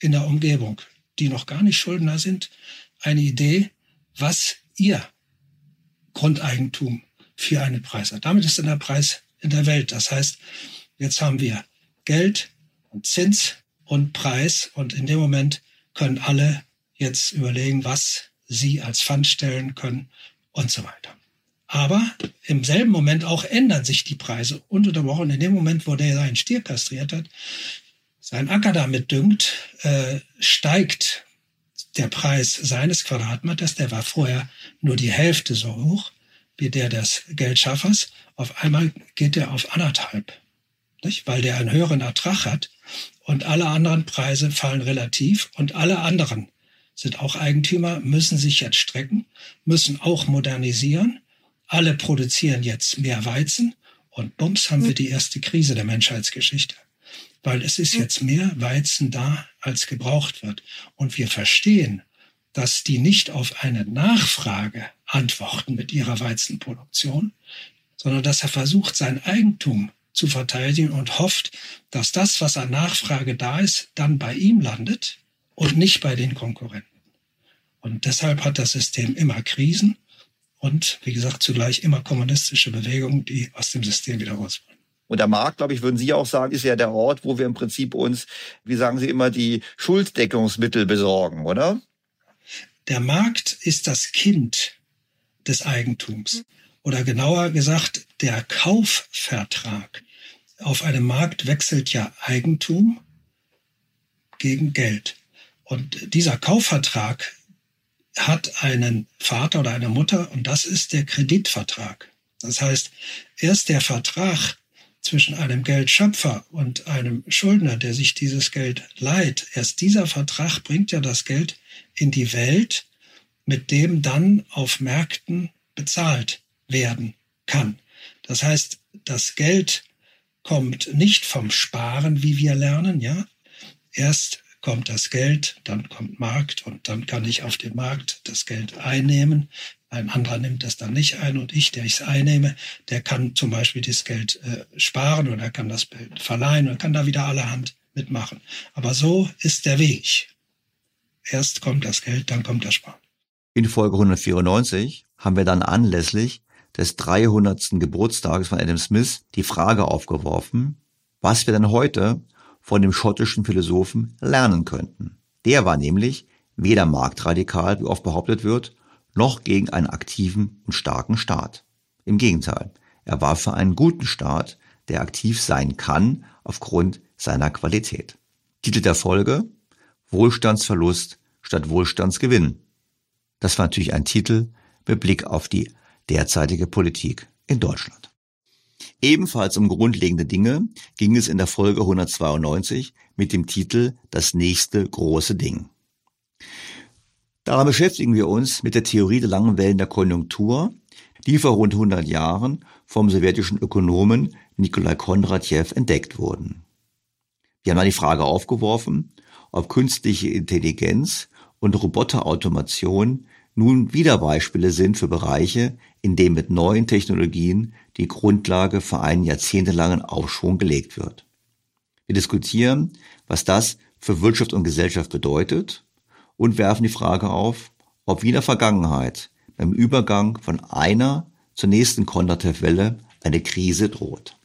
S14: in der Umgebung, die noch gar nicht Schuldner sind, eine Idee, was ihr Grundeigentum für einen Preis hat. Damit ist dann der Preis in der Welt. Das heißt, jetzt haben wir Geld und Zins und Preis und in dem Moment können alle jetzt überlegen, was sie als Pfand stellen können und so weiter. Aber im selben Moment auch ändern sich die Preise ununterbrochen. In dem Moment, wo der seinen Stier kastriert hat, seinen Acker damit düngt, äh, steigt der Preis seines Quadratmeters, der war vorher nur die Hälfte so hoch wie der des Geldschaffers. Auf einmal geht er auf anderthalb, nicht? weil der einen höheren Ertrag hat und alle anderen Preise fallen relativ und alle anderen sind auch Eigentümer, müssen sich jetzt strecken, müssen auch modernisieren alle produzieren jetzt mehr Weizen und bums haben wir die erste Krise der Menschheitsgeschichte. Weil es ist jetzt mehr Weizen da, als gebraucht wird. Und wir verstehen, dass die nicht auf eine Nachfrage antworten mit ihrer Weizenproduktion, sondern dass er versucht, sein Eigentum zu verteidigen und hofft, dass das, was an Nachfrage da ist, dann bei ihm landet und nicht bei den Konkurrenten. Und deshalb hat das System immer Krisen und wie gesagt zugleich immer kommunistische Bewegungen, die aus dem System wieder raus wollen.
S15: Und der Markt, glaube ich, würden Sie auch sagen, ist ja der Ort, wo wir im Prinzip uns, wie sagen Sie immer, die Schulddeckungsmittel besorgen, oder?
S14: Der Markt ist das Kind des Eigentums. Oder genauer gesagt, der Kaufvertrag. Auf einem Markt wechselt ja Eigentum gegen Geld. Und dieser Kaufvertrag hat einen Vater oder eine Mutter und das ist der Kreditvertrag. Das heißt, erst der Vertrag zwischen einem Geldschöpfer und einem Schuldner, der sich dieses Geld leiht, erst dieser Vertrag bringt ja das Geld in die Welt, mit dem dann auf Märkten bezahlt werden kann. Das heißt, das Geld kommt nicht vom Sparen, wie wir lernen, ja. Erst kommt das Geld, dann kommt Markt und dann kann ich auf dem Markt das Geld einnehmen. Ein anderer nimmt das dann nicht ein und ich, der ich es einnehme, der kann zum Beispiel das Geld äh, sparen oder kann das verleihen und kann da wieder allerhand mitmachen. Aber so ist der Weg. Erst kommt das Geld, dann kommt das Sparen.
S1: In Folge 194 haben wir dann anlässlich des 300. Geburtstages von Adam Smith die Frage aufgeworfen, was wir denn heute von dem schottischen Philosophen lernen könnten. Der war nämlich weder marktradikal, wie oft behauptet wird, noch gegen einen aktiven und starken Staat. Im Gegenteil, er war für einen guten Staat, der aktiv sein kann aufgrund seiner Qualität. Titel der Folge Wohlstandsverlust statt Wohlstandsgewinn. Das war natürlich ein Titel mit Blick auf die derzeitige Politik in Deutschland. Ebenfalls um grundlegende Dinge ging es in der Folge 192 mit dem Titel Das nächste große Ding. Daran beschäftigen wir uns mit der Theorie der langen Wellen der Konjunktur, die vor rund 100 Jahren vom sowjetischen Ökonomen Nikolai Kondratjew entdeckt wurden. Wir haben dann die Frage aufgeworfen, ob künstliche Intelligenz und Roboterautomation nun wieder Beispiele sind für Bereiche, in denen mit neuen Technologien die Grundlage für einen jahrzehntelangen Aufschwung gelegt wird. Wir diskutieren, was das für Wirtschaft und Gesellschaft bedeutet und werfen die Frage auf, ob wie in der Vergangenheit beim Übergang von einer zur nächsten Kondatev-Welle eine Krise droht.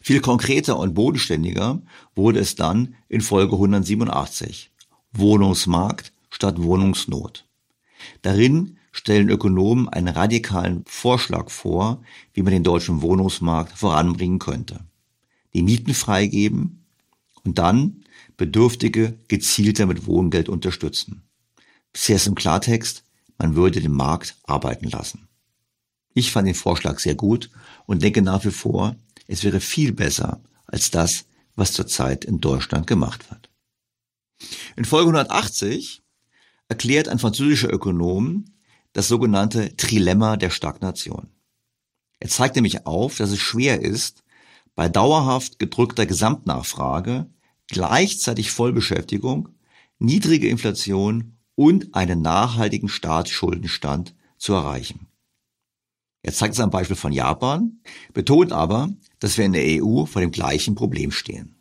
S1: Viel konkreter und bodenständiger wurde es dann in Folge 187. Wohnungsmarkt statt Wohnungsnot. Darin stellen Ökonomen einen radikalen Vorschlag vor, wie man den deutschen Wohnungsmarkt voranbringen könnte. Die Mieten freigeben und dann Bedürftige gezielter mit Wohngeld unterstützen. Bisher ist im Klartext, man würde den Markt arbeiten lassen. Ich fand den Vorschlag sehr gut und denke nach wie vor, es wäre viel besser als das, was zurzeit in Deutschland gemacht wird. In Folge 180 erklärt ein französischer Ökonom das sogenannte Trilemma der Stagnation. Er zeigt nämlich auf, dass es schwer ist, bei dauerhaft gedrückter Gesamtnachfrage gleichzeitig Vollbeschäftigung, niedrige Inflation und einen nachhaltigen Staatsschuldenstand zu erreichen. Er zeigt es am Beispiel von Japan, betont aber, dass wir in der EU vor dem gleichen Problem stehen.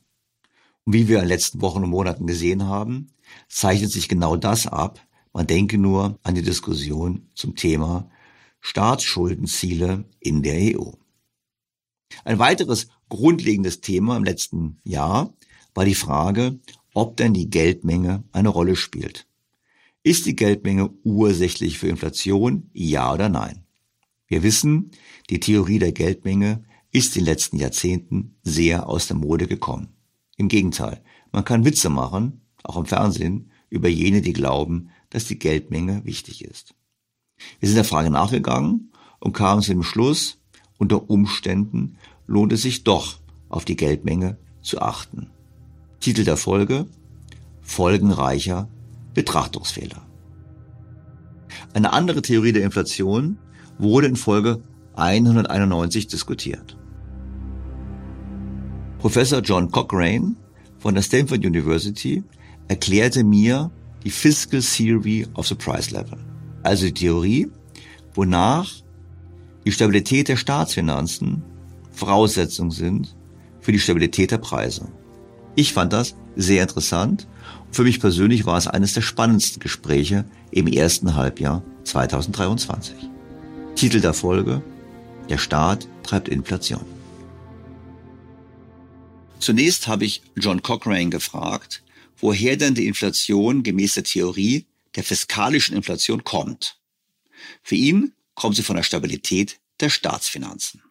S1: Und wie wir in den letzten Wochen und Monaten gesehen haben, zeichnet sich genau das ab. Man denke nur an die Diskussion zum Thema Staatsschuldenziele in der EU. Ein weiteres grundlegendes Thema im letzten Jahr war die Frage, ob denn die Geldmenge eine Rolle spielt. Ist die Geldmenge ursächlich für Inflation? Ja oder nein? Wir wissen, die Theorie der Geldmenge ist in den letzten Jahrzehnten sehr aus der Mode gekommen. Im Gegenteil, man kann Witze machen, auch im Fernsehen, über jene, die glauben, dass die Geldmenge wichtig ist. Wir sind der Frage nachgegangen und kamen zu dem Schluss, unter Umständen lohnt es sich doch, auf die Geldmenge zu achten. Titel der Folge Folgenreicher Betrachtungsfehler. Eine andere Theorie der Inflation wurde in Folge 191 diskutiert. Professor John Cochrane von der Stanford University erklärte mir die Fiscal Theory of the Price Level, also die Theorie, wonach die Stabilität der Staatsfinanzen Voraussetzungen sind für die Stabilität der Preise. Ich fand das sehr interessant für mich persönlich war es eines der spannendsten Gespräche im ersten Halbjahr 2023. Titel der Folge Der Staat treibt Inflation. Zunächst habe ich John Cochrane gefragt, woher denn die Inflation gemäß der Theorie der fiskalischen Inflation kommt. Für ihn kommt sie von der Stabilität der Staatsfinanzen.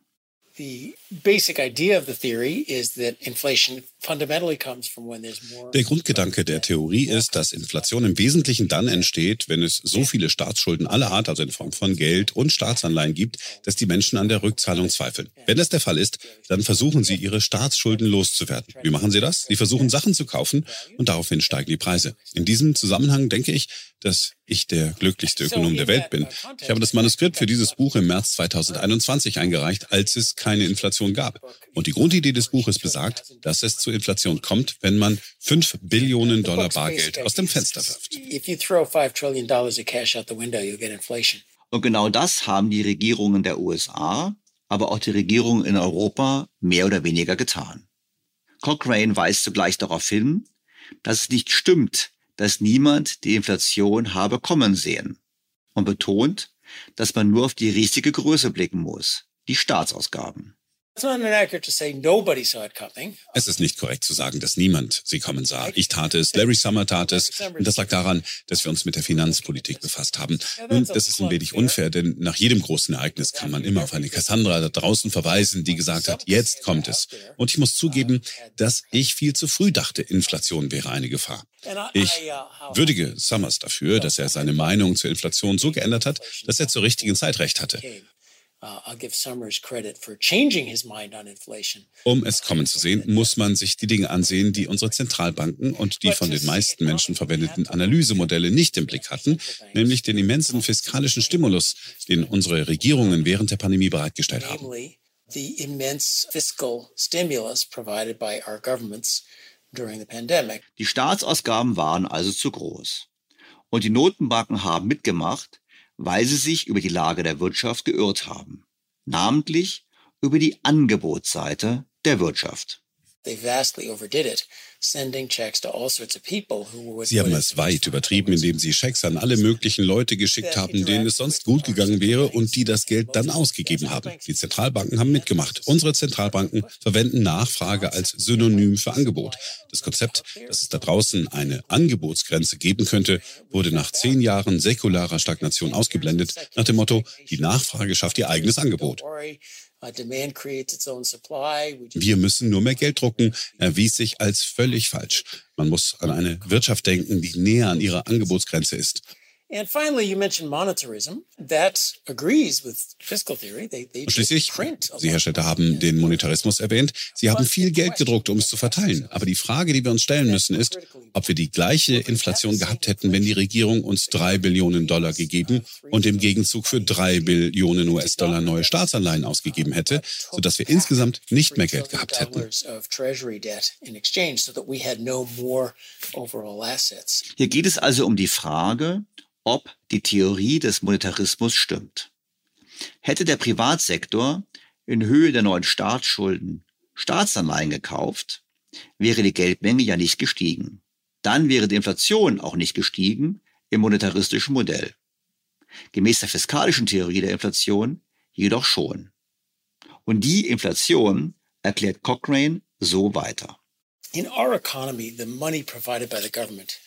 S7: Der Grundgedanke der Theorie ist, dass Inflation im Wesentlichen dann entsteht, wenn es so viele Staatsschulden aller Art, also in Form von Geld und Staatsanleihen gibt, dass die Menschen an der Rückzahlung zweifeln. Wenn das der Fall ist, dann versuchen sie, ihre Staatsschulden loszuwerden. Wie machen sie das? Sie versuchen, Sachen zu kaufen und daraufhin steigen die Preise. In diesem Zusammenhang denke ich, dass ich der glücklichste Ökonom der Welt bin. Ich habe das Manuskript für dieses Buch im März 2021 eingereicht, als es keine Inflation gab. Und die Grundidee des Buches besagt, dass es zur Inflation kommt, wenn man 5 Billionen Dollar Bargeld aus dem Fenster wirft.
S1: Und genau das haben die Regierungen der USA, aber auch die Regierungen in Europa mehr oder weniger getan. Cochrane weist zugleich darauf hin, dass es nicht stimmt, dass niemand die Inflation habe kommen sehen und betont, dass man nur auf die riesige Größe blicken muss, die Staatsausgaben.
S7: Es ist nicht korrekt zu sagen, dass niemand sie kommen sah. Ich tat es, Larry Summer tat es und das lag daran, dass wir uns mit der Finanzpolitik befasst haben. Nun, das ist ein wenig unfair, denn nach jedem großen Ereignis kann man immer auf eine Cassandra da draußen verweisen, die gesagt hat, jetzt kommt es. Und ich muss zugeben, dass ich viel zu früh dachte, Inflation wäre eine Gefahr. Ich würdige Summers dafür, dass er seine Meinung zur Inflation so geändert hat, dass er zur richtigen Zeit recht hatte. Uh, um es kommen zu sehen, muss man sich die Dinge ansehen, die unsere Zentralbanken und die von den meisten Menschen verwendeten Analysemodelle nicht im Blick hatten, nämlich den immensen fiskalischen Stimulus, den unsere Regierungen während der Pandemie bereitgestellt haben.
S1: Die Staatsausgaben waren also zu groß. Und die Notenbanken haben mitgemacht, weil sie sich über die Lage der Wirtschaft geirrt haben, namentlich über die Angebotsseite der Wirtschaft.
S7: Sie haben es weit übertrieben, indem sie Schecks an alle möglichen Leute geschickt haben, denen es sonst gut gegangen wäre und die das Geld dann ausgegeben haben. Die Zentralbanken haben mitgemacht. Unsere Zentralbanken verwenden Nachfrage als Synonym für Angebot. Das Konzept, dass es da draußen eine Angebotsgrenze geben könnte, wurde nach zehn Jahren säkularer Stagnation ausgeblendet, nach dem Motto, die Nachfrage schafft ihr eigenes Angebot. Wir müssen nur mehr Geld drucken, erwies sich als völlig falsch. Man muss an eine Wirtschaft denken, die näher an ihrer Angebotsgrenze ist. Und schließlich, Sie, Herr Städter, haben den Monetarismus erwähnt. Sie haben viel Geld gedruckt, um es zu verteilen. Aber die Frage, die wir uns stellen müssen, ist, ob wir die gleiche Inflation gehabt hätten, wenn die Regierung uns drei Billionen Dollar gegeben und im Gegenzug für drei Billionen US-Dollar neue Staatsanleihen ausgegeben hätte, sodass wir insgesamt nicht mehr Geld gehabt hätten.
S1: Hier geht es also um die Frage, ob die Theorie des Monetarismus stimmt. Hätte der Privatsektor in Höhe der neuen Staatsschulden Staatsanleihen gekauft, wäre die Geldmenge ja nicht gestiegen. Dann wäre die Inflation auch nicht gestiegen im monetaristischen Modell. Gemäß der fiskalischen Theorie der Inflation jedoch schon. Und die Inflation erklärt Cochrane so weiter.
S16: In our economy, the money provided by the government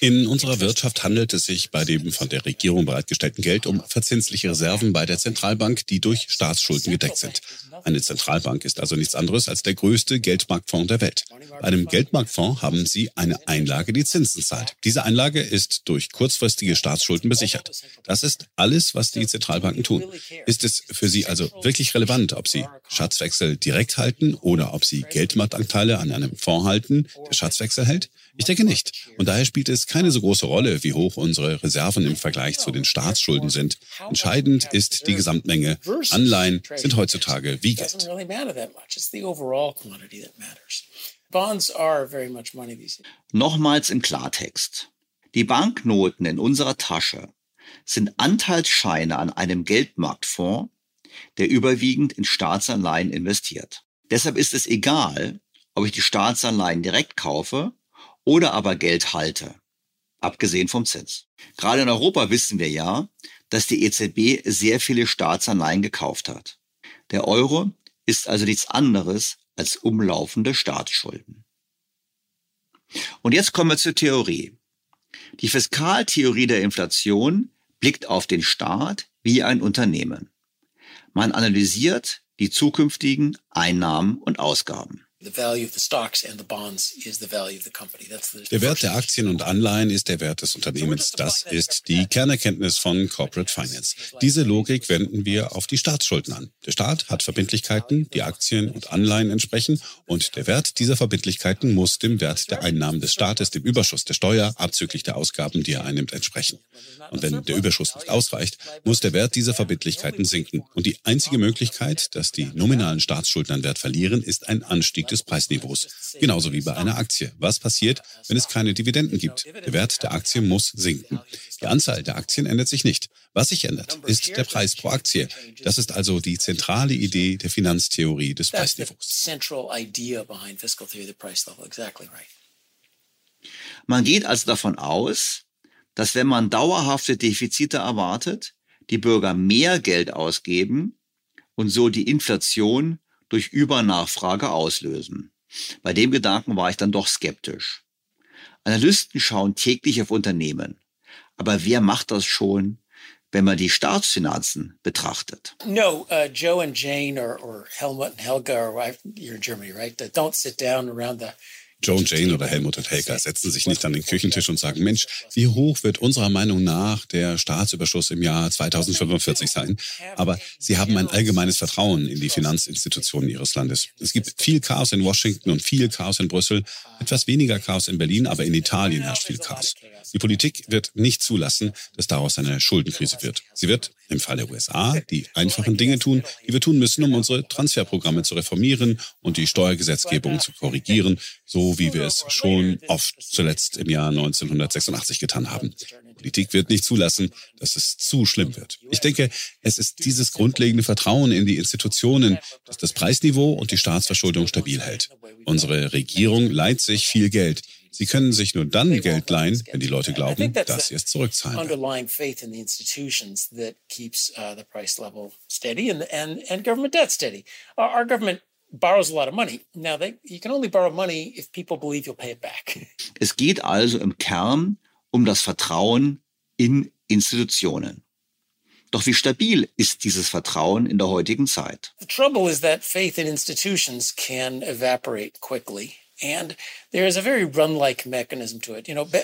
S7: in unserer Wirtschaft handelt es sich bei dem von der Regierung bereitgestellten Geld um verzinsliche Reserven bei der Zentralbank, die durch Staatsschulden gedeckt sind. Eine Zentralbank ist also nichts anderes als der größte Geldmarktfonds der Welt. Bei einem Geldmarktfonds haben Sie eine Einlage, die Zinsen zahlt. Diese Einlage ist durch kurzfristige Staatsschulden besichert. Das ist alles, was die Zentralbanken tun. Ist es für Sie also wirklich relevant, ob Sie Schatzwechsel direkt halten oder ob Sie Geldmarktanteile an einem Fonds halten, der Schatzwechsel hält? Ich denke nicht. Und daher spielt es keine so große Rolle, wie hoch unsere Reserven im Vergleich zu den Staatsschulden sind. Entscheidend ist die Gesamtmenge. Anleihen sind heutzutage wie Geld.
S1: Nochmals im Klartext. Die Banknoten in unserer Tasche sind Anteilsscheine an einem Geldmarktfonds, der überwiegend in Staatsanleihen investiert. Deshalb ist es egal, ob ich die Staatsanleihen direkt kaufe oder aber Geld halte, abgesehen vom Zins. Gerade in Europa wissen wir ja, dass die EZB sehr viele Staatsanleihen gekauft hat. Der Euro ist also nichts anderes als umlaufende Staatsschulden. Und jetzt kommen wir zur Theorie. Die Fiskaltheorie der Inflation blickt auf den Staat wie ein Unternehmen. Man analysiert die zukünftigen Einnahmen und Ausgaben.
S7: Der Wert der Aktien und Anleihen ist der Wert des Unternehmens. Das ist die Kernerkenntnis von Corporate Finance. Diese Logik wenden wir auf die Staatsschulden an. Der Staat hat Verbindlichkeiten, die Aktien und Anleihen entsprechen und der Wert dieser Verbindlichkeiten muss dem Wert der Einnahmen des Staates, dem Überschuss der Steuer, abzüglich der Ausgaben, die er einnimmt, entsprechen. Und wenn der Überschuss nicht ausreicht, muss der Wert dieser Verbindlichkeiten sinken. Und die einzige Möglichkeit, dass die nominalen Staatsschulden an Wert verlieren, ist ein Anstieg des Preisniveaus. Genauso wie bei einer Aktie. Was passiert, wenn es keine Dividenden gibt? Der Wert der Aktie muss sinken. Die Anzahl der Aktien ändert sich nicht. Was sich ändert, ist der Preis pro Aktie. Das ist also die zentrale Idee der Finanztheorie des Preisniveaus.
S1: Man geht also davon aus, dass wenn man dauerhafte Defizite erwartet, die Bürger mehr Geld ausgeben und so die Inflation durch Übernachfrage auslösen. Bei dem Gedanken war ich dann doch skeptisch. Analysten schauen täglich auf Unternehmen. Aber wer macht das schon, wenn man die Staatsfinanzen betrachtet?
S16: No, uh, Joe and Jane or, or Helmut and Helga, or you're in Germany, right? Don't sit down around the
S7: Joan Jane oder Helmut und Helga setzen sich nicht an den Küchentisch und sagen, Mensch, wie hoch wird unserer Meinung nach der Staatsüberschuss im Jahr 2045 sein? Aber sie haben ein allgemeines Vertrauen in die Finanzinstitutionen ihres Landes. Es gibt viel Chaos in Washington und viel Chaos in Brüssel, etwas weniger Chaos in Berlin, aber in Italien herrscht viel Chaos. Die Politik wird nicht zulassen, dass daraus eine Schuldenkrise wird. Sie wird im Fall der USA die einfachen Dinge tun, die wir tun müssen, um unsere Transferprogramme zu reformieren und die Steuergesetzgebung zu korrigieren, so wie wir es schon oft zuletzt im Jahr 1986 getan haben. Politik wird nicht zulassen, dass es zu schlimm wird. Ich denke, es ist dieses grundlegende Vertrauen in die Institutionen, das das Preisniveau und die Staatsverschuldung stabil hält. Unsere Regierung leiht sich viel Geld. Sie können sich nur dann Geld leihen, wenn die Leute glauben, dass sie es zurückzahlen.
S16: Back.
S1: Es geht also im Kern um das Vertrauen in Institutionen. Doch wie stabil ist dieses Vertrauen in der heutigen Zeit?
S16: The trouble is that faith in institutions can evaporate quickly.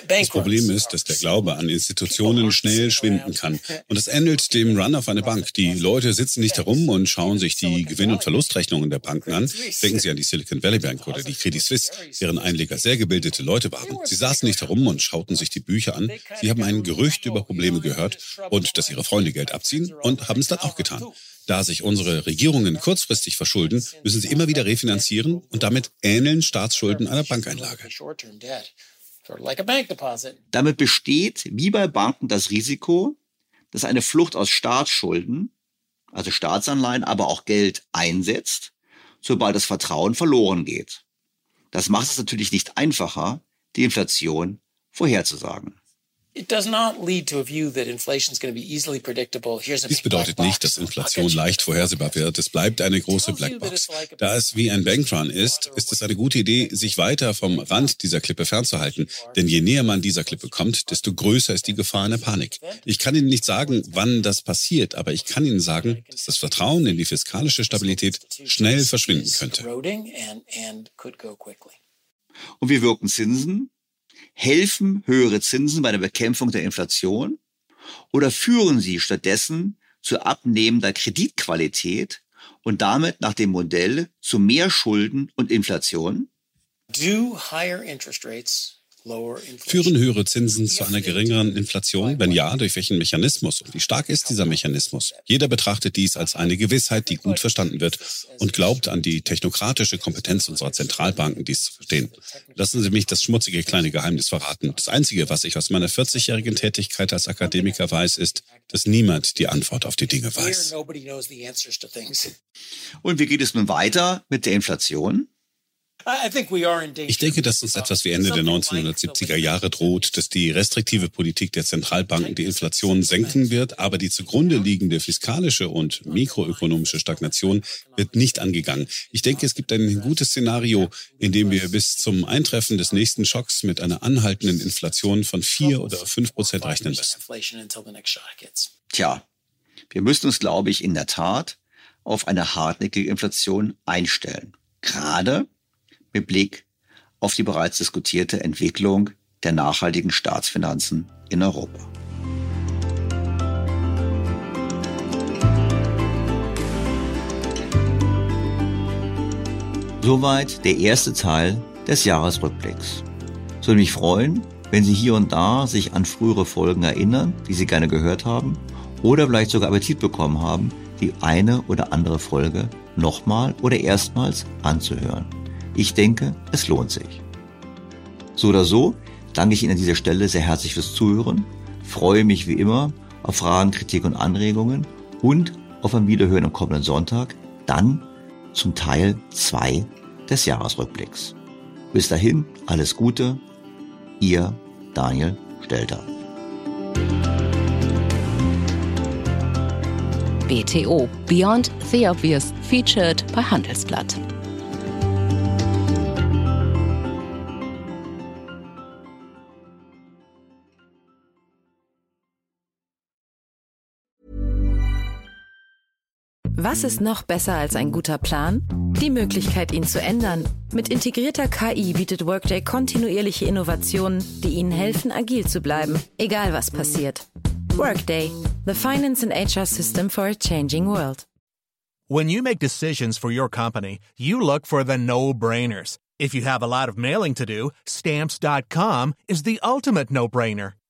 S16: Das
S7: Problem ist, dass der Glaube an Institutionen schnell schwinden kann. Und es ähnelt dem Run auf eine Bank. Die Leute sitzen nicht herum und schauen sich die Gewinn- und Verlustrechnungen der Banken an. Denken Sie an die Silicon Valley Bank oder die Credit Suisse, deren Einleger sehr gebildete Leute waren. Sie saßen nicht herum und schauten sich die Bücher an. Sie haben ein Gerücht über Probleme gehört und dass ihre Freunde Geld abziehen und haben es dann auch getan. Da sich unsere Regierungen kurzfristig verschulden, müssen sie immer wieder refinanzieren und damit ähneln Staatsschulden einer Bankeinlage.
S1: Damit besteht wie bei Banken das Risiko, dass eine Flucht aus Staatsschulden also Staatsanleihen, aber auch Geld einsetzt, sobald das Vertrauen verloren geht. Das macht es natürlich nicht einfacher, die Inflation vorherzusagen.
S7: Dies bedeutet nicht, dass. Inflation leicht vorhersehbar wird. Es bleibt eine große Blackbox. Da es wie ein Bankrun ist, ist es eine gute Idee, sich weiter vom Rand dieser Klippe fernzuhalten. Denn je näher man dieser Klippe kommt, desto größer ist die Gefahr einer Panik. Ich kann Ihnen nicht sagen, wann das passiert, aber ich kann Ihnen sagen, dass das Vertrauen in die fiskalische Stabilität schnell verschwinden könnte.
S1: Und wie wirken Zinsen? Helfen höhere Zinsen bei der Bekämpfung der Inflation oder führen sie stattdessen zu abnehmender Kreditqualität und damit nach dem Modell zu mehr Schulden und Inflation?
S16: Do higher interest rates?
S7: Führen höhere Zinsen zu einer geringeren Inflation? Wenn ja, durch welchen Mechanismus? Und wie stark ist dieser Mechanismus? Jeder betrachtet dies als eine Gewissheit, die gut verstanden wird und glaubt an die technokratische Kompetenz unserer Zentralbanken, dies zu verstehen. Lassen Sie mich das schmutzige kleine Geheimnis verraten. Das Einzige, was ich aus meiner 40-jährigen Tätigkeit als Akademiker weiß, ist, dass niemand die Antwort auf die Dinge weiß.
S1: Und wie geht es nun weiter mit der Inflation?
S7: Ich denke, dass uns etwas wie Ende der 1970er Jahre droht, dass die restriktive Politik der Zentralbanken die Inflation senken wird, aber die zugrunde liegende fiskalische und mikroökonomische Stagnation wird nicht angegangen. Ich denke, es gibt ein gutes Szenario, in dem wir bis zum Eintreffen des nächsten Schocks mit einer anhaltenden Inflation von vier oder fünf Prozent rechnen müssen.
S1: Tja, wir müssen uns, glaube ich, in der Tat auf eine hartnäckige Inflation einstellen. Gerade mit Blick auf die bereits diskutierte Entwicklung der nachhaltigen Staatsfinanzen in Europa. Soweit der erste Teil des Jahresrückblicks. Es würde mich freuen, wenn Sie hier und da sich an frühere Folgen erinnern, die Sie gerne gehört haben, oder vielleicht sogar Appetit bekommen haben, die eine oder andere Folge nochmal oder erstmals anzuhören. Ich denke, es lohnt sich. So oder so danke ich Ihnen an dieser Stelle sehr herzlich fürs Zuhören, freue mich wie immer auf Fragen, Kritik und Anregungen und auf ein Wiederhören am kommenden Sonntag, dann zum Teil 2 des Jahresrückblicks. Bis dahin, alles Gute, Ihr Daniel Stelter.
S2: BTO Beyond the Obvious featured bei Handelsblatt.
S17: Was ist noch besser als ein guter Plan? Die Möglichkeit, ihn zu ändern. Mit integrierter KI bietet Workday kontinuierliche Innovationen, die Ihnen helfen, agil zu bleiben, egal was passiert. Workday, the finance and HR system for a changing world.
S18: When you make decisions for your company, you look for the no brainers. If you have a lot of mailing to do, stamps.com is the ultimate no brainer.